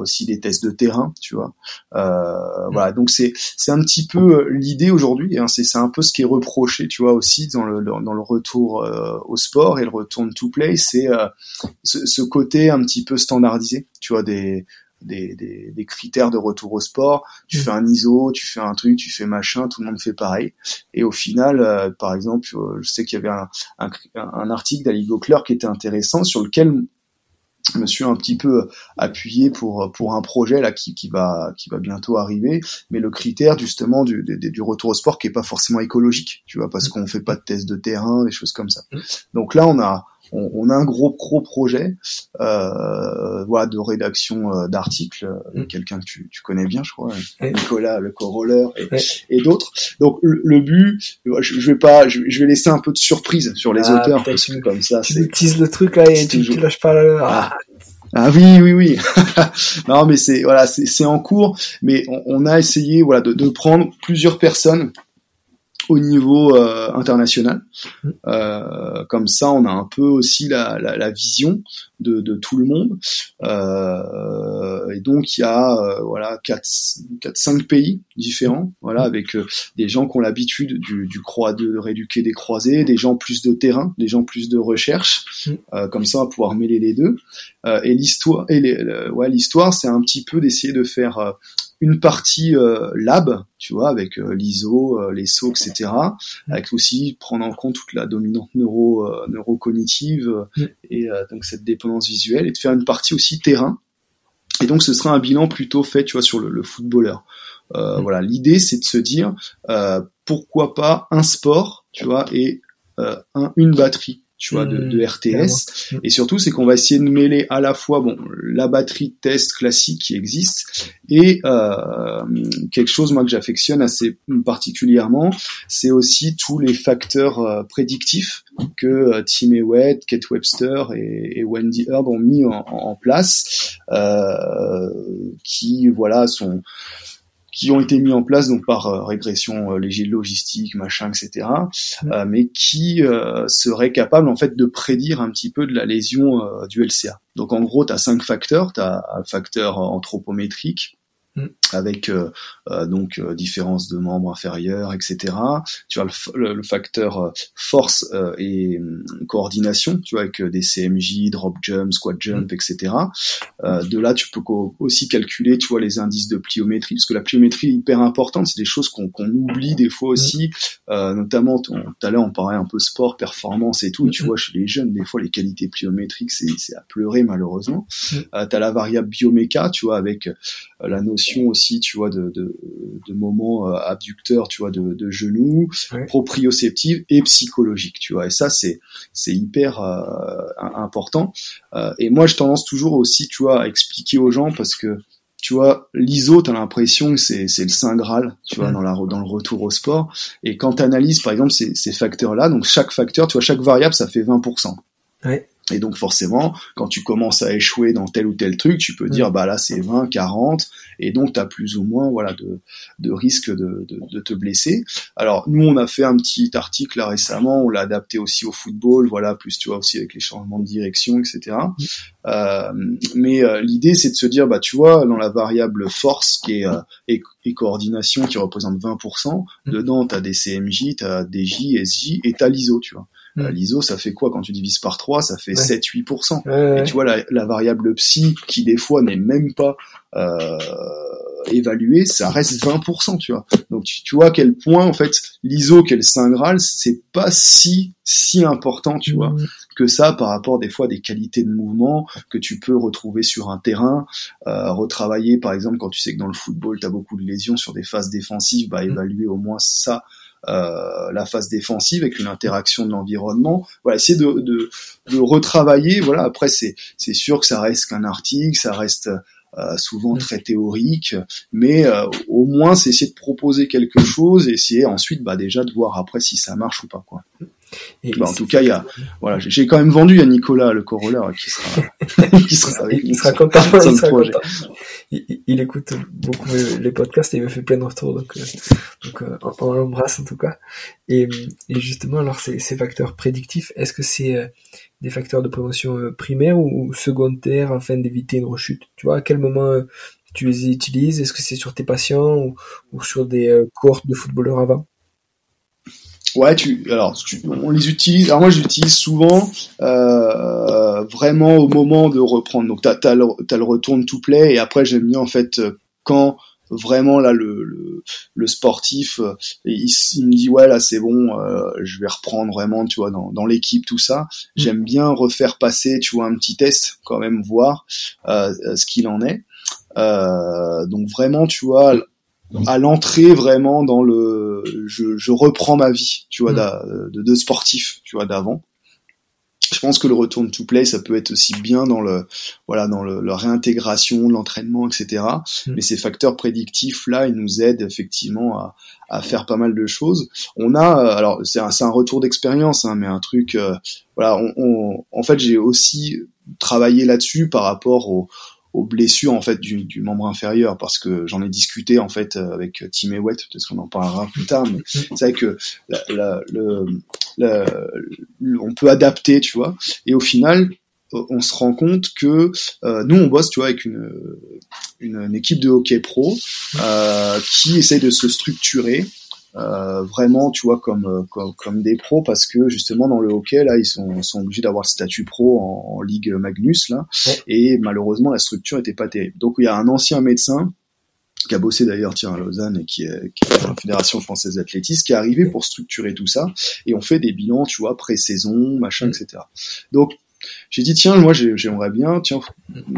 aussi des tests de terrain, tu vois. Voilà donc c'est c'est un petit peu l'idée aujourd'hui, hein, c'est c'est un peu ce qui est reproché, tu vois aussi dans le dans le retour au sport et le retour to play, c'est ce, côté un petit peu standardisé, tu vois, des, des, des, critères de retour au sport. Tu mm. fais un ISO, tu fais un truc, tu fais machin, tout le monde fait pareil. Et au final, euh, par exemple, euh, je sais qu'il y avait un, un, un article d'Aligo Clerc qui était intéressant sur lequel je me suis un petit peu appuyé pour pour un projet là qui, qui va qui va bientôt arriver mais le critère justement du, du, du retour au sport qui est pas forcément écologique tu vois parce mm. qu'on fait pas de tests de terrain des choses comme ça mm. donc là on a on, on, a un gros gros projet euh, voilà de rédaction euh, d'articles euh, mm. quelqu'un que tu, tu, connais bien je crois Nicolas le coroller et, et d'autres donc le, but je, vais pas je, vais laisser un peu de surprise sur les ah, auteurs parce que comme ça utilises le truc là et tu, tu lâches pas le... ah. Ah oui, oui, oui. non, mais c'est voilà, c'est en cours, mais on, on, a essayé voilà de, de prendre plusieurs personnes au niveau euh, international. Mmh. Euh, comme ça, on a un peu aussi la, la, la vision de, de, tout le monde. Euh, et donc, il y a voilà quatre, quatre, cinq pays différents, voilà, avec des gens qui ont l'habitude du, du croix de rééduquer des croisés, des gens plus de terrain, des gens plus de recherche. Mmh. comme ça, on va pouvoir mêler les deux. et l'histoire, et les, ouais, l'histoire, c'est un petit peu d'essayer de faire une partie lab, tu vois, avec l'ISO, les sauts, etc. Avec aussi prendre en compte toute la dominante neuro neurocognitive et donc cette dépendance visuelle, et de faire une partie aussi terrain. Et donc ce sera un bilan plutôt fait, tu vois, sur le, le footballeur. Voilà, l'idée c'est de se dire pourquoi pas un sport, tu vois, et un, une batterie tu vois, de, de mmh, RTS. Et surtout, c'est qu'on va essayer de mêler à la fois, bon, la batterie de test classique qui existe et euh, quelque chose moi que j'affectionne assez particulièrement, c'est aussi tous les facteurs euh, prédictifs que euh, Tim Ewett, Kate Webster et, et, Wendy Herb ont mis en, en place, euh, qui voilà sont qui ont été mis en place donc par euh, régression euh, logistique, machin, etc., mm. euh, mais qui euh, seraient capables en fait de prédire un petit peu de la lésion du LCA. Donc en gros, tu as cinq facteurs. Tu as un facteur anthropométrique, Mm. avec euh, euh, donc euh, différence de membres inférieurs, etc. Tu as le, le, facteur force et hum, coordination, tu vois, avec des CMJ, drop jump, squat jump, mm. etc. de là, tu peux aussi calculer, tu vois, les indices de pliométrie, parce que la pliométrie est hyper importante. C'est des choses qu'on oublie des fois mm. aussi, notamment tout à l'heure on parlait un peu sport, performance et tout. Et tu vois, chez les jeunes, des fois les qualités pliométriques, c'est à pleurer malheureusement. Euh, tu as la variable bioméca, tu vois, avec la notion aussi, tu vois, de, de, de moments euh, abducteurs, tu vois, de, de genoux, proprioceptive et psychologique, tu vois. Et ça, c'est c'est hyper euh, important. Euh, et moi, je tendance toujours aussi, tu vois, à expliquer aux gens parce que tu vois, l'ISO, t'as l'impression que c'est, c'est le saint graal, tu vois, dans, la, dans le retour au sport. Et quand tu analyses, par exemple, ces, ces facteurs-là, donc chaque facteur, tu vois, chaque variable, ça fait 20%. Ouais. Et donc forcément, quand tu commences à échouer dans tel ou tel truc, tu peux dire bah là c'est 20, 40, et donc tu as plus ou moins voilà de, de risque de, de, de, te blesser. Alors nous on a fait un petit article là récemment, on l'a adapté aussi au football, voilà plus tu vois aussi avec les changements de direction, etc. Euh, mais euh, l'idée c'est de se dire bah tu vois dans la variable force qui est euh, et, coordination qui représente 20%, dedans tu as des CMJ, tu as des J, SJ et tu as l'ISO, tu vois. Mm. L'ISO, ça fait quoi quand tu divises par 3 Ça fait 7-8%. et tu vois, la, la, variable psy, qui des fois n'est même pas euh, évaluée, ça reste 20%, tu vois. Donc tu, tu vois à quel point, en fait, l'ISO, quel Saint Graal, c'est pas si si important, tu vois, mm. que ça par rapport des fois des qualités de mouvement que tu peux retrouver sur un terrain, euh, retravailler par exemple quand tu sais que dans le football tu as beaucoup de lésions sur des phases défensives, bah mm. évaluer au moins ça euh, la phase défensive avec une interaction de l'environnement. Voilà, essayer de, de, de, retravailler. Voilà, après c'est c'est sûr que ça reste qu'un article, ça reste euh, souvent très théorique, mais euh, au moins c'est essayer de proposer quelque chose et essayer ensuite bah déjà de voir après si ça marche ou pas quoi. Bah, en tout cas, il y a, voilà, j'ai quand même vendu à Nicolas le Corolla qui sera, qui sera avec il sera content, il, sera content. Il, écoute beaucoup les podcasts et il me fait plein de retours, donc, euh, donc euh, on l'embrasse en tout cas. Et, et justement, alors ces, ces facteurs prédictifs, est-ce que c'est euh, des facteurs de prévention primaires ou, secondaires afin d'éviter une rechute? Tu vois, à quel moment tu les utilises? Est-ce que c'est sur tes patients ou, ou sur des cohortes de footballeurs avant? Ouais, tu alors on les utilise. Alors moi, j'utilise souvent euh, vraiment au moment de reprendre. Donc t'as as le, as le retourne to play et après j'aime bien en fait quand vraiment là le, le, le sportif euh, il, il, me dit ouais là c'est bon euh, je vais reprendre vraiment tu vois dans, dans l'équipe tout ça mm. j'aime bien refaire passer tu vois un petit test quand même voir euh, ce qu'il en est euh, donc vraiment tu vois à l'entrée vraiment dans le je, je, reprends ma vie tu vois mm. de, de, sportif tu vois d'avant je pense que le return to play ça peut être aussi bien dans le voilà dans le, la réintégration l'entraînement etc mm. mais ces facteurs prédictifs là ils nous aident effectivement à, à faire pas mal de choses on a alors c'est un, un retour d'expérience hein, mais un truc euh, voilà on, on, en fait j'ai aussi travaillé là-dessus par rapport au aux blessures en fait du, du, membre inférieur parce que j'en ai discuté en fait avec Tim Ewett peut-être qu'on en parlera plus tard mais c'est vrai que la, la, le, on peut adapter tu vois. Et au final on se rend compte que euh, nous on bosse tu vois avec une, une, une équipe de hockey pro euh, qui essaye de se structurer euh, vraiment, tu vois, comme, euh, comme, comme des pros parce que justement dans le hockey là, ils sont, sont obligés d'avoir le statut pro en, ligue Magnus là, et malheureusement la structure était pas terrible. Donc il y a un ancien médecin qui a bossé d'ailleurs tiens à Lausanne et qui est, qui est dans la Fédération française d'athlétisme, qui est arrivé pour structurer tout ça et on fait des bilans, tu vois, pré-saison, machin, etc. Donc j'ai dit tiens moi j'aimerais bien tiens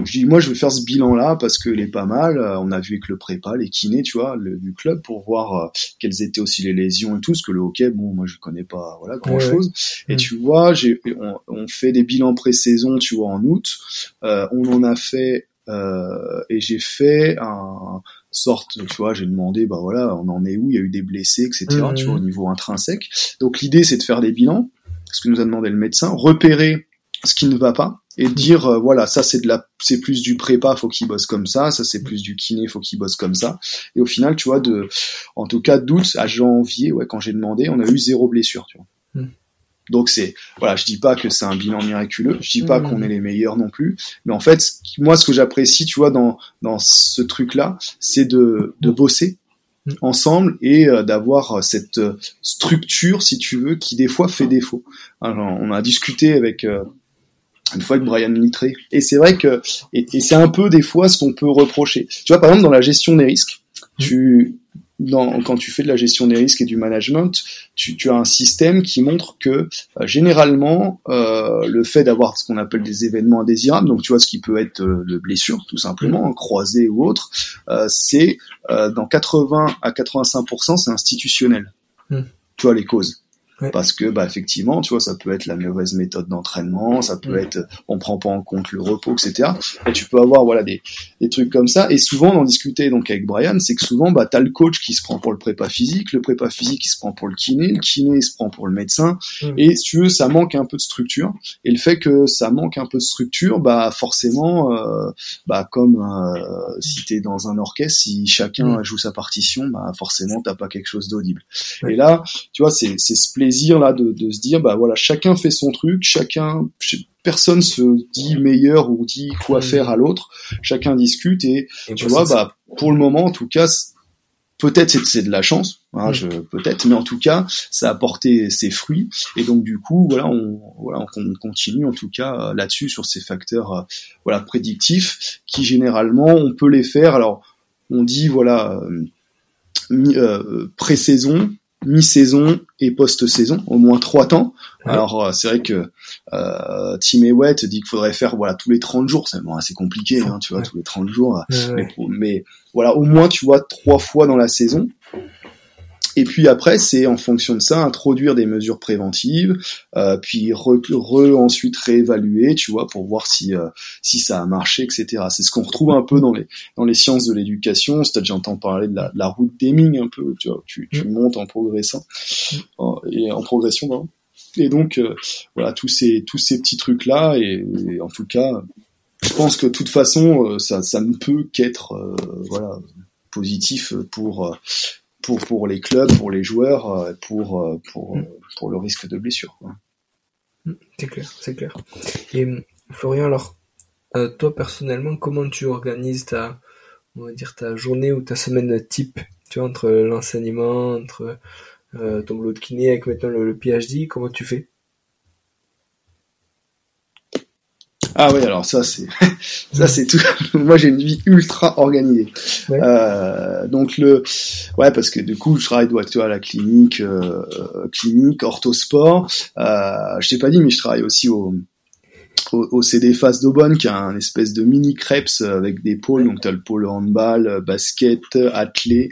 je dis moi je vais faire ce bilan là parce que est pas mal on a vu avec le prépa les kinés tu vois le, du club pour voir euh, quelles étaient aussi les lésions et tout ce que le hockey bon moi je connais pas voilà grand chose et tu vois j'ai on, on, fait des bilans pré-saison tu vois en août. Euh, on en a fait euh, et j'ai fait un sorte, tu vois, j'ai demandé, bah voilà, on en est où, il y a eu des blessés, etc., tu vois, au niveau intrinsèque. Donc l'idée, c'est de faire des bilans, ce que nous a demandé le médecin, repérer ce qui ne va pas et dire euh, voilà ça c'est de la c'est plus du prépa faut qu'il bosse comme ça. Ça c'est plus du kiné faut qu'il bosse comme ça. Et au final tu vois de en tout cas d'août à janvier ouais quand j'ai demandé on a eu zéro blessure tu vois. Hmm. Donc c'est voilà, je dis pas que c'est un bilan miraculeux, je dis pas qu'on est les meilleurs non plus, mais en fait moi ce que j'apprécie, tu vois dans dans ce truc là, c'est de de bosser ensemble et euh, d'avoir cette euh, structure si tu veux qui des fois fait défaut. Alors, on a discuté avec euh, une fois avec Brian Littré et c'est vrai que et, et c'est un peu des fois ce qu'on peut reprocher. Tu vois par exemple dans la gestion des risques, tu dans, quand tu fais de la gestion des risques et du management, tu, tu as un système qui montre que euh, généralement euh, le fait d'avoir ce qu'on appelle des événements indésirables, donc tu vois ce qui peut être euh, de blessure tout simplement, mmh. croisé ou autre, euh, c'est dans 80 à 85% c'est institutionnel. Mmh. Tu vois les causes. Parce que bah effectivement, tu vois, ça peut être la mauvaise méthode d'entraînement, ça peut être on prend pas en compte le repos, etc. Et tu peux avoir voilà des, des trucs comme ça. Et souvent, on en discutait donc avec Brian, c'est que souvent bah t'as le coach qui se prend pour le prépa physique, le prépa physique qui se prend pour le kiné, le kiné se prend pour le médecin. Mm. Et si tu veux, ça manque un peu de structure. Et le fait que ça manque un peu de structure, bah forcément, euh, bah comme euh, si t'es dans un orchestre, si chacun mm. joue sa partition, bah forcément t'as pas quelque chose d'audible. Et là, tu vois, c'est c'est ce plaisir là de, de se dire bah voilà chacun fait son truc chacun personne se dit meilleur ou dit quoi mm. faire à l'autre chacun discute et, tu vois bah pour le moment en tout cas peut-être c'est de la chance hein, mm. je peut-être mais en tout cas ça a porté ses fruits et donc du coup voilà on voilà on continue en tout cas là-dessus sur ces facteurs euh, voilà prédictifs qui généralement on peut les faire alors on dit voilà euh, euh pré-saison mi-saison et post-saison, au moins trois temps. Alors euh, c'est vrai que euh, Tim Ewett dit qu'il faudrait faire voilà tous les 30 jours, c'est bon, assez compliqué, hein, tu vois, tous les 30 jours. mais, mais, voilà, au moins tu vois trois fois dans la saison. Et puis après, c'est en fonction de ça, introduire des mesures préventives, euh, puis re, ensuite réévaluer, tu vois, pour voir si euh, si ça a marché, etc. C'est ce qu'on retrouve un peu dans les dans les sciences de l'éducation. C'est-à-dire, j'entends parler de la, de la route d'Eming un peu, tu vois, tu, tu mm. montes en progressant et en progression, pardon. Et donc euh, voilà tous ces tous ces petits trucs là et, en tout cas, je pense que de toute façon, euh, ça ça ne peut qu'être voilà positif pour pour pour les clubs, pour les joueurs, euh, pour euh, pour mm. pour le risque de blessure. C'est clair, c'est clair. Et Florian, alors euh, toi personnellement, comment tu organises ta on va dire ta journée ou ta semaine type, tu vois, entre l'enseignement, entre ton boulot de kiné avec maintenant le PhD, comment tu fais? Ah oui, alors ça c'est ça c'est tout. Moi j'ai une vie ultra organisée. Euh, donc le ouais parce que du coup je travaille tu à la clinique euh, clinique orthosport. Euh, je t'ai pas dit mais je travaille aussi au au, au CD Face d'Aubonne qui a un espèce de mini crêpes avec des pôles. Donc tu as le pôle handball basket athlé.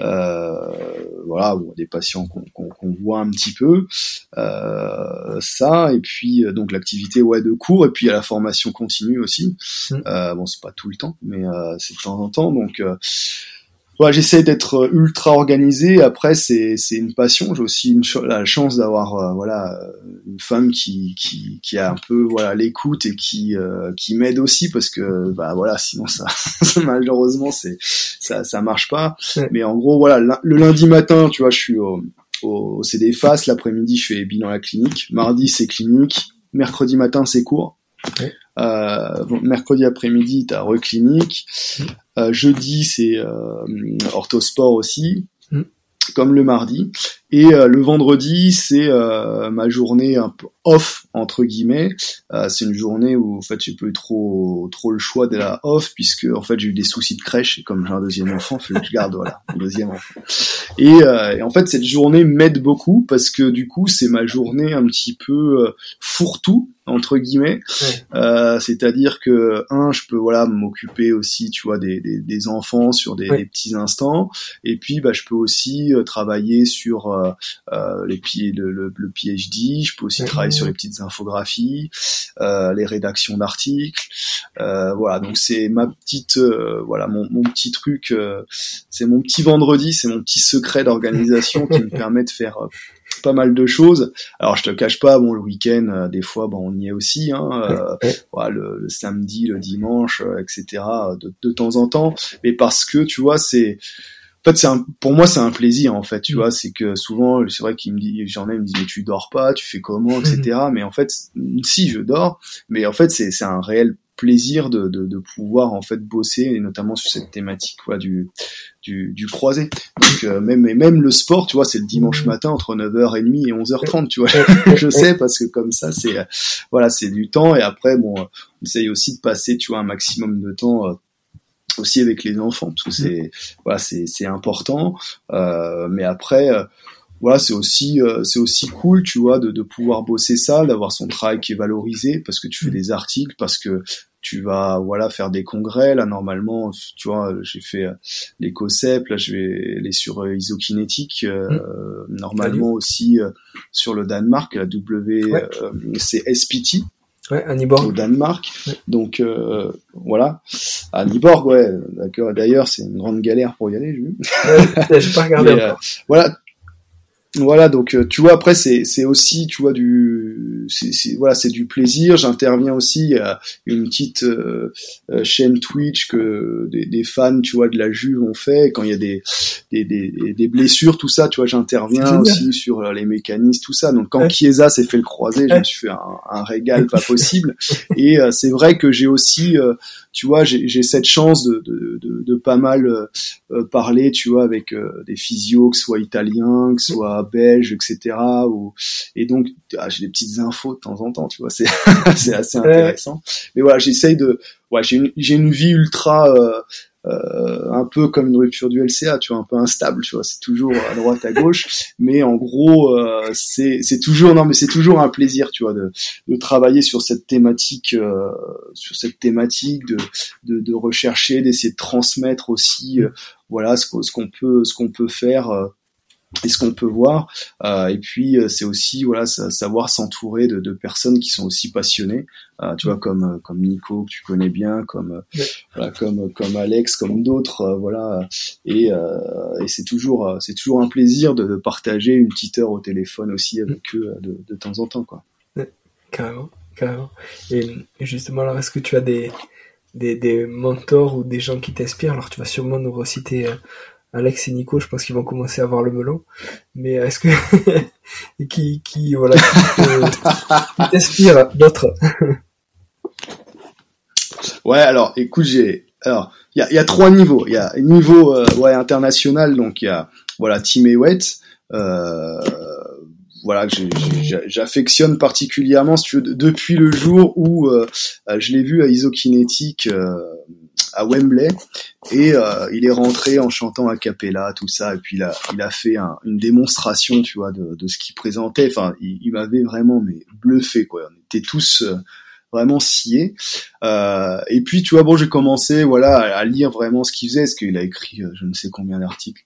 Euh, voilà bon, des patients qu'on voit un petit peu. Euh, ça et puis euh, donc l'activité ouais de cours. Et puis il y a la formation continue aussi. Mmh. euh, bon c'est pas tout le temps mais euh, c'est de temps en temps. Donc j'essaie d'être euh, ultra organisé. Après, c'est c'est une passion. J'ai aussi une la chance d'avoir euh, voilà une femme qui qui qui a un peu voilà l'écoute et qui euh, qui m'aide aussi parce que bah voilà sinon ça malheureusement c'est ça ça marche pas. Mais en gros voilà le lundi matin, tu vois, je suis au au CD Face. L'après-midi, je fais bilan à la clinique. Mardi, c'est clinique. Mercredi matin, c'est cours. Euh, mercredi après-midi, t'as reclinique. Mm. Euh, jeudi, c'est euh, orthosport aussi. Mm. comme le mardi. Et euh, le vendredi, c'est euh, ma journée un peu off entre guillemets. Euh, c'est une journée où en fait j'ai pas eu trop trop le choix de la off puisque en fait j'ai eu des soucis de crèche et comme j'ai un deuxième enfant, faut que je garde voilà un deuxième enfant. Et, et, en fait cette journée m'aide beaucoup parce que du coup c'est ma journée un petit peu fourre-tout entre guillemets. Euh, c'est-à-dire que un, je peux voilà m'occuper aussi, tu vois, des, des, des enfants sur des, des, petits instants, et puis bah je peux aussi travailler sur euh, euh, les pieds, le, le, le, PhD. Je peux aussi travailler sur les petites infographies, euh, les rédactions d'articles. voilà, donc c'est ma petite, voilà, mon, mon, petit truc, c'est mon petit vendredi, c'est mon petit secret d'organisation qui me permet de faire pas mal de choses. Alors je te cache pas, bon le week-end, des fois, bon on y est aussi, hein, voilà, le, samedi, le dimanche, etc. De, de, temps en temps, mais parce que tu vois, c'est en fait, c'est pour moi, c'est un plaisir, en fait, tu mm. vois, c'est que souvent, c'est vrai qu'il me dit, j'en ai, il me dit, mais tu dors pas, tu fais comment, etc. Mm. Mais en fait, si, je dors, mais en fait, c'est, c'est un réel plaisir de, de, de, pouvoir, en fait, bosser, et notamment sur cette thématique, quoi, du, du, du croisé. Donc, euh, même, et même le sport, tu vois, c'est le dimanche mm. matin entre 9h30 et 11h30, tu vois. je sais, parce que comme ça, c'est, voilà, c'est du temps, et après, bon, on essaye aussi de passer, tu vois, un maximum de temps, euh, aussi avec les enfants parce que c'est voilà c'est c'est important. Euh, mais après euh, voilà c'est aussi euh, c'est aussi cool tu vois de, de pouvoir bosser ça d'avoir son travail qui est valorisé parce que tu fais des articles parce que tu vas voilà faire des congrès. Là normalement tu vois j'ai fait les COSEP là je vais aller sur isokinétique mmh. normalement aussi sur le Danemark la W c'est SPT Ouais, à Niborg. Au Danemark. Donc euh, voilà. À Niborg, ouais. D'ailleurs, c'est une grande galère pour y aller, j'ai vu. Ouais, j'ai pas regardé. Euh, voilà. Voilà, donc euh, tu vois après c'est c'est aussi tu vois du c'est voilà c'est du plaisir. J'interviens aussi à une petite euh, euh, chaîne Twitch que des, des, fans tu vois de la Juve ont fait. quand il y a des des, des, des blessures tout ça, tu vois j'interviens aussi sur les mécanismes tout ça. Donc quand Chiesa s'est fait le croisé, je me suis fait un, un régal pas possible. Et c'est vrai que j'ai aussi tu vois, j'ai cette chance de, de, de, de pas mal euh, euh, parler, tu vois, avec euh, des physios, que ce soit italiens, que ce soit belges, etc. Ou, et donc, ah, j'ai des petites infos de temps en temps, tu vois, c'est assez intéressant. Mais voilà, j'essaye de, ouais, j'ai une, une vie ultra euh, un peu comme une rupture du LCA, tu vois, un peu instable, tu vois, c'est toujours à droite à gauche, mais en gros, euh, c'est toujours non, mais c'est toujours un plaisir, tu vois, de, de travailler sur cette thématique, euh, sur cette thématique, de de, de rechercher, d'essayer de transmettre aussi, voilà, ce qu'on peut ce qu'on peut faire et ce qu'on peut voir. Euh, et puis euh, c'est aussi voilà savoir s'entourer de, de, personnes qui sont aussi passionnées. Euh, tu vois comme euh, comme Nico que tu connais bien, comme voilà, comme comme Alex, comme d'autres. voilà. Et, et c'est toujours c'est toujours un plaisir de, de, partager une petite heure au téléphone aussi avec eux de, de temps en temps quoi. carrément, carrément. Et, justement alors est-ce que tu as des des, des mentors ou des gens qui t'inspirent? Alors tu vas sûrement nous reciter Alex et Nico, je pense qu'ils vont commencer à avoir le melon. Mais est-ce que qui qui voilà qui t'inspire d'autres Ouais, alors écoute, j'ai alors il y a, y a trois niveaux. Il y a niveau euh, ouais international, donc il y a voilà Team Ewet, euh, voilà que j'affectionne particulièrement si tu veux, depuis le jour où euh, je l'ai vu à Isokinétique euh, à Wembley. Et euh, il est rentré en chantant a cappella tout ça. Et puis il a il a fait une démonstration tu vois de, de ce qu'il présentait. Enfin il, m'avait vraiment mais bluffé quoi. On était tous euh, vraiment sciés. Euh, et puis tu vois bon j'ai commencé voilà à, lire vraiment ce qu'il faisait. Parce qu'il a écrit je ne sais combien d'articles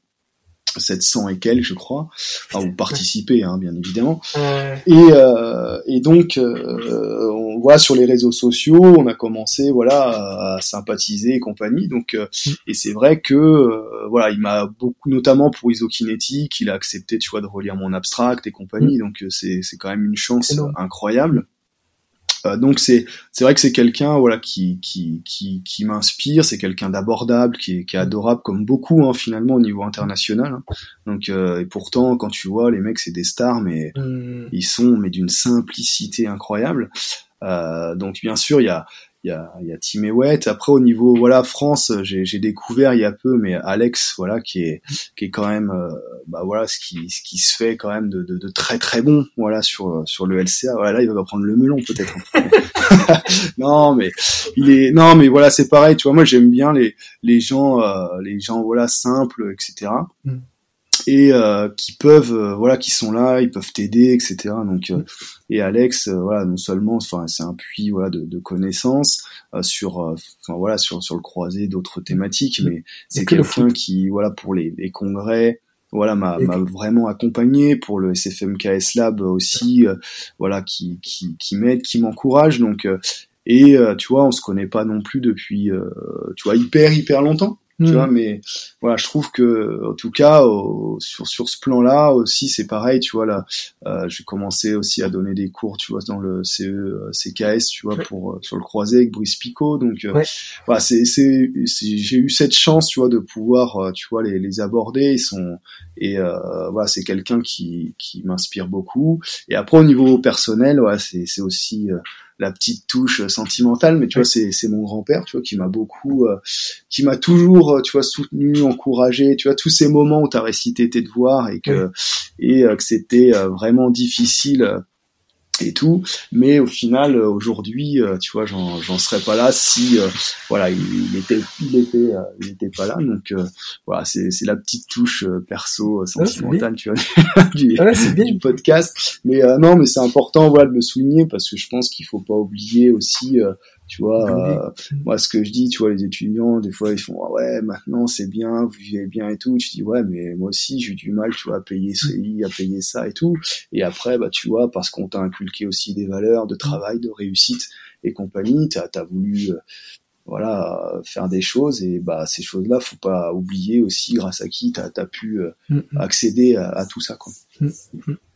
700 et quelques, je crois, enfin, ou participer, hein, bien évidemment. Et, euh, et donc, euh, on voit sur les réseaux sociaux, on a commencé, voilà, à sympathiser et compagnie. Donc, euh, mm. et c'est vrai que, euh, voilà, il m'a beaucoup, notamment pour Isokinétique, il a accepté, tu vois, de relire mon abstract et compagnie. Mm. Donc, euh, c'est c'est quand même une chance incroyable. Euh, donc c'est c'est vrai que c'est quelqu'un voilà qui qui qui, qui m'inspire, c'est quelqu'un d'abordable, qui est, qui est adorable comme beaucoup hein, finalement au niveau international. Hein. Donc euh, et pourtant quand tu vois les mecs c'est des stars mais mmh. ils sont mais d'une simplicité incroyable. Euh, donc bien sûr il y a il y a, il y a Tim Ewett. Après au niveau voilà France, j'ai, j'ai découvert il y a peu, mais Alex voilà qui est qui est quand même euh, bah voilà ce qui ce qui se fait quand même de, de, de, très très bon voilà sur sur le LCA. Voilà là il va prendre le melon peut-être. non mais il est non mais voilà c'est pareil tu vois moi j'aime bien les les gens euh, les gens voilà simples etc et euh, qui peuvent euh, voilà qui sont là ils peuvent t'aider etc donc euh, et Alex voilà non seulement enfin c'est un puits voilà de, de connaissances sur enfin voilà sur sur le croisé d'autres thématiques mais c'est quelqu'un qui voilà pour les, les congrès voilà m'a m'a vraiment accompagné pour le SFMKS Lab aussi voilà qui qui qui m'aide qui m'encourage. Donc et tu vois on se connaît pas non plus depuis tu vois hyper hyper longtemps tu vois, hmm. mais voilà, je trouve que, en tout cas, sur sur ce plan-là aussi, c'est pareil, tu vois là, euh, j'ai commencé aussi à donner des cours, tu vois, dans le CE, euh, CKS, tu vois, pour euh, sur le croisé avec Brice Picot, donc euh, voilà, c'est c'est j'ai eu cette chance, tu vois, de pouvoir, tu vois, les les aborder, ils sont et voilà, c'est quelqu'un qui qui m'inspire beaucoup. Et après au niveau personnel, ouais, c'est c'est aussi la petite touche sentimentale mais tu vois c'est c'est mon grand-père tu vois qui m'a beaucoup euh, qui m'a toujours tu vois soutenu encouragé tu vois tous ces moments où tu as récité tes devoirs et que et euh, que c'était euh, vraiment difficile et tout. Mais au final aujourd'hui tu vois j'en j'en serais pas là si voilà il, il, était il était il était pas là. Donc voilà c'est c'est la petite touche perso sentimentale tu vois du, du, podcast. Mais non mais c'est important voilà de le souligner parce que je pense qu'il faut pas oublier aussi tu vois, euh, moi ce que je dis, tu vois, les étudiants, des fois ils font ah ouais, maintenant c'est bien, vous vivez bien et tout. Tu dis ouais, mais moi aussi j'ai eu du mal, tu vois, à payer CI, à payer ça et tout. Et après, bah tu vois, parce qu'on t'a inculqué aussi des valeurs de travail, de réussite et compagnie, t'as as voulu euh, voilà faire des choses et bah ces choses-là, faut pas oublier aussi grâce à qui t'as as pu euh, mm, mm. accéder à, à, tout ça quoi. Mm,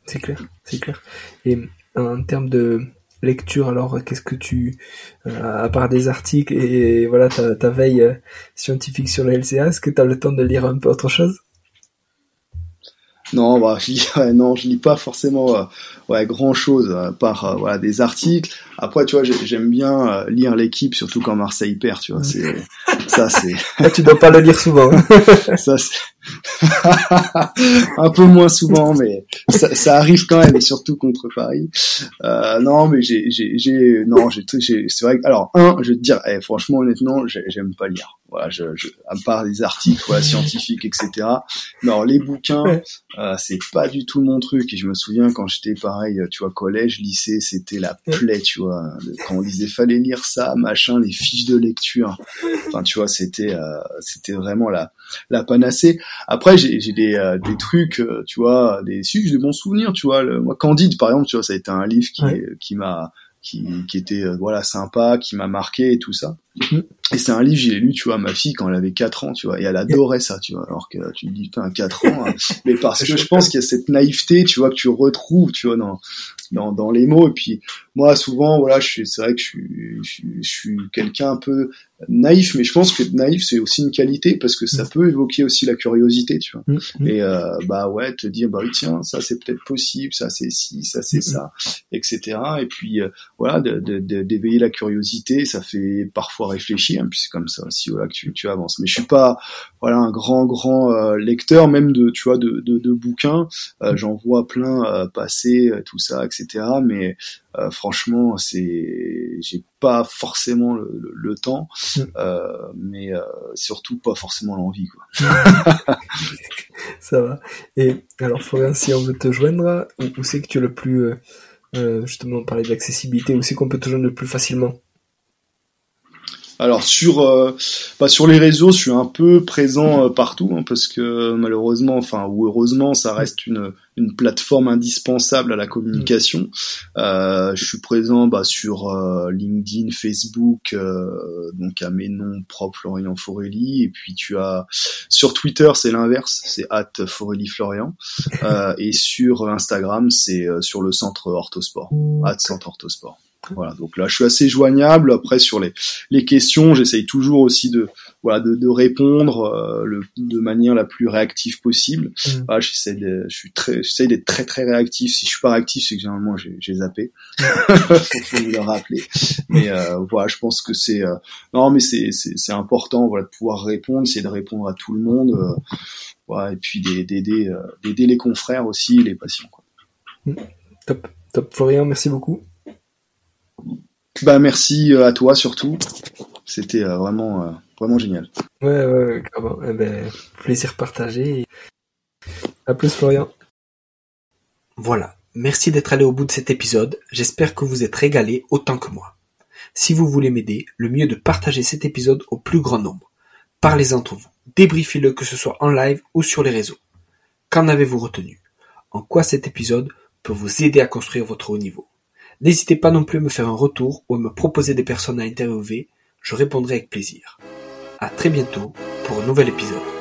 c'est clair, c'est clair. Et en termes de lecture alors qu'est-ce que tu euh, à part des articles et, voilà ta, veille euh, scientifique sur le LCA est-ce que tu as le temps de lire un peu autre chose? Non bah je lis non je lis pas forcément euh, ouais grand chose à part voilà des articles après tu vois j'aime bien lire l'équipe surtout quand Marseille perd tu vois c'est ça c'est ah, tu dois pas le lire souvent ça c'est un peu moins souvent, mais ça, ça, arrive quand même, et surtout contre Paris. Euh, non, mais j'ai, j'ai, j'ai, non, j'ai, c'est vrai. Que, alors, un, je vais te dire, eh, franchement, honnêtement, j'aime pas lire. Voilà, je, je, à part des articles voilà, scientifiques, etc. Non, les bouquins, euh, c'est pas du tout mon truc. Et je me souviens quand j'étais pareil, tu vois, collège, lycée, c'était la plaie, tu vois. Quand on disait fallait lire ça, machin, les fiches de lecture. Enfin, tu vois, c'était, euh, c'était vraiment la, la panacée. Après, j'ai, j'ai des, euh, des trucs, euh, tu vois, des, j'ai des bons souvenirs, tu vois. Le, moi, Candide, par exemple, tu vois, ça a été un livre qui, qui m'a qui, qui était euh, voilà sympa, qui m'a marqué et tout ça. Mm. Et c'est un livre, j'ai lu, tu vois, ma fille quand elle avait 4 ans, tu vois, et elle adorait ça, tu vois, alors que tu dis, putain, 4 ans, hein. mais parce que je pense qu'il y a cette naïveté, tu vois, que tu retrouves, tu vois, dans, dans, dans les mots, et puis moi, souvent, voilà, c'est vrai que je suis, je suis, je suis quelqu'un un peu naïf, mais je pense que naïf, c'est aussi une qualité, parce que ça mm. peut évoquer aussi la curiosité, tu vois, mm, et euh, bah ouais, te dire, bah oui, tiens, ça c'est peut-être possible, ça c'est ci, ça c'est ça, etc., et puis, euh, voilà, d'éveiller la curiosité, ça fait parfois réfléchir, puis c'est comme ça aussi voilà que tu, tu avances. Mais je suis pas voilà un grand grand euh, lecteur même de tu vois de, de, de bouquins. Euh, J'en vois plein euh, passer euh, tout ça etc. Mais franchement c'est j'ai pas forcément le, le, temps, mm. mais surtout pas forcément l'envie quoi. ça va. Et alors Florian, si on veut te joindre, où, c'est que tu es le plus justement parler d'accessibilité, où c'est qu'on peut te joindre le plus facilement? Alors sur euh, bah, sur les réseaux, je suis un peu présent euh, partout hein, parce que malheureusement, enfin ou heureusement, ça reste une une plateforme indispensable à la communication. Euh, je suis présent bah, sur euh, LinkedIn, Facebook, donc à mes noms propres Florian Forelli, et puis tu as sur Twitter, c'est l'inverse, c'est at Forelli Florian, et sur Instagram, c'est sur le centre Orthosport, at Centre Orthosport. Voilà, donc là, je suis assez joignable. Après, sur les, les questions, j'essaye toujours aussi de, voilà, de, de répondre euh, le, de manière la plus réactive possible. Mm. Voilà, j'essaie de, je suis très, j'essaie d'être très très réactif. Si je suis pas réactif, c'est que généralement j'ai, j'ai zappé. faut, faut vous le rappeler. Mais euh, voilà, je pense que c'est, euh, non, mais c'est, c'est, c'est important, voilà, de pouvoir répondre, c'est de répondre à tout le monde. euh, voilà, et puis d'aider, d'aider, euh, d'aider les confrères aussi, les patients. Quoi. Top, top. Florian, merci beaucoup. Bah merci euh, à toi surtout. C'était euh, vraiment euh, vraiment génial. Ouais, ouais. Eh ben, plaisir partagé. À plus, Florian. Voilà. Merci d'être allé au bout de cet épisode. J'espère que vous êtes régalé autant que moi. Si vous voulez m'aider, le mieux est de partager cet épisode au plus grand nombre. Parlez-en entre vous. Débriefez-le que ce soit en live ou sur les réseaux. Qu'en avez-vous retenu? En quoi cet épisode peut vous aider à construire votre haut niveau? N'hésitez pas non plus à me faire un retour ou à me proposer des personnes à interviewer. Je répondrai avec plaisir. À très bientôt pour un nouvel épisode.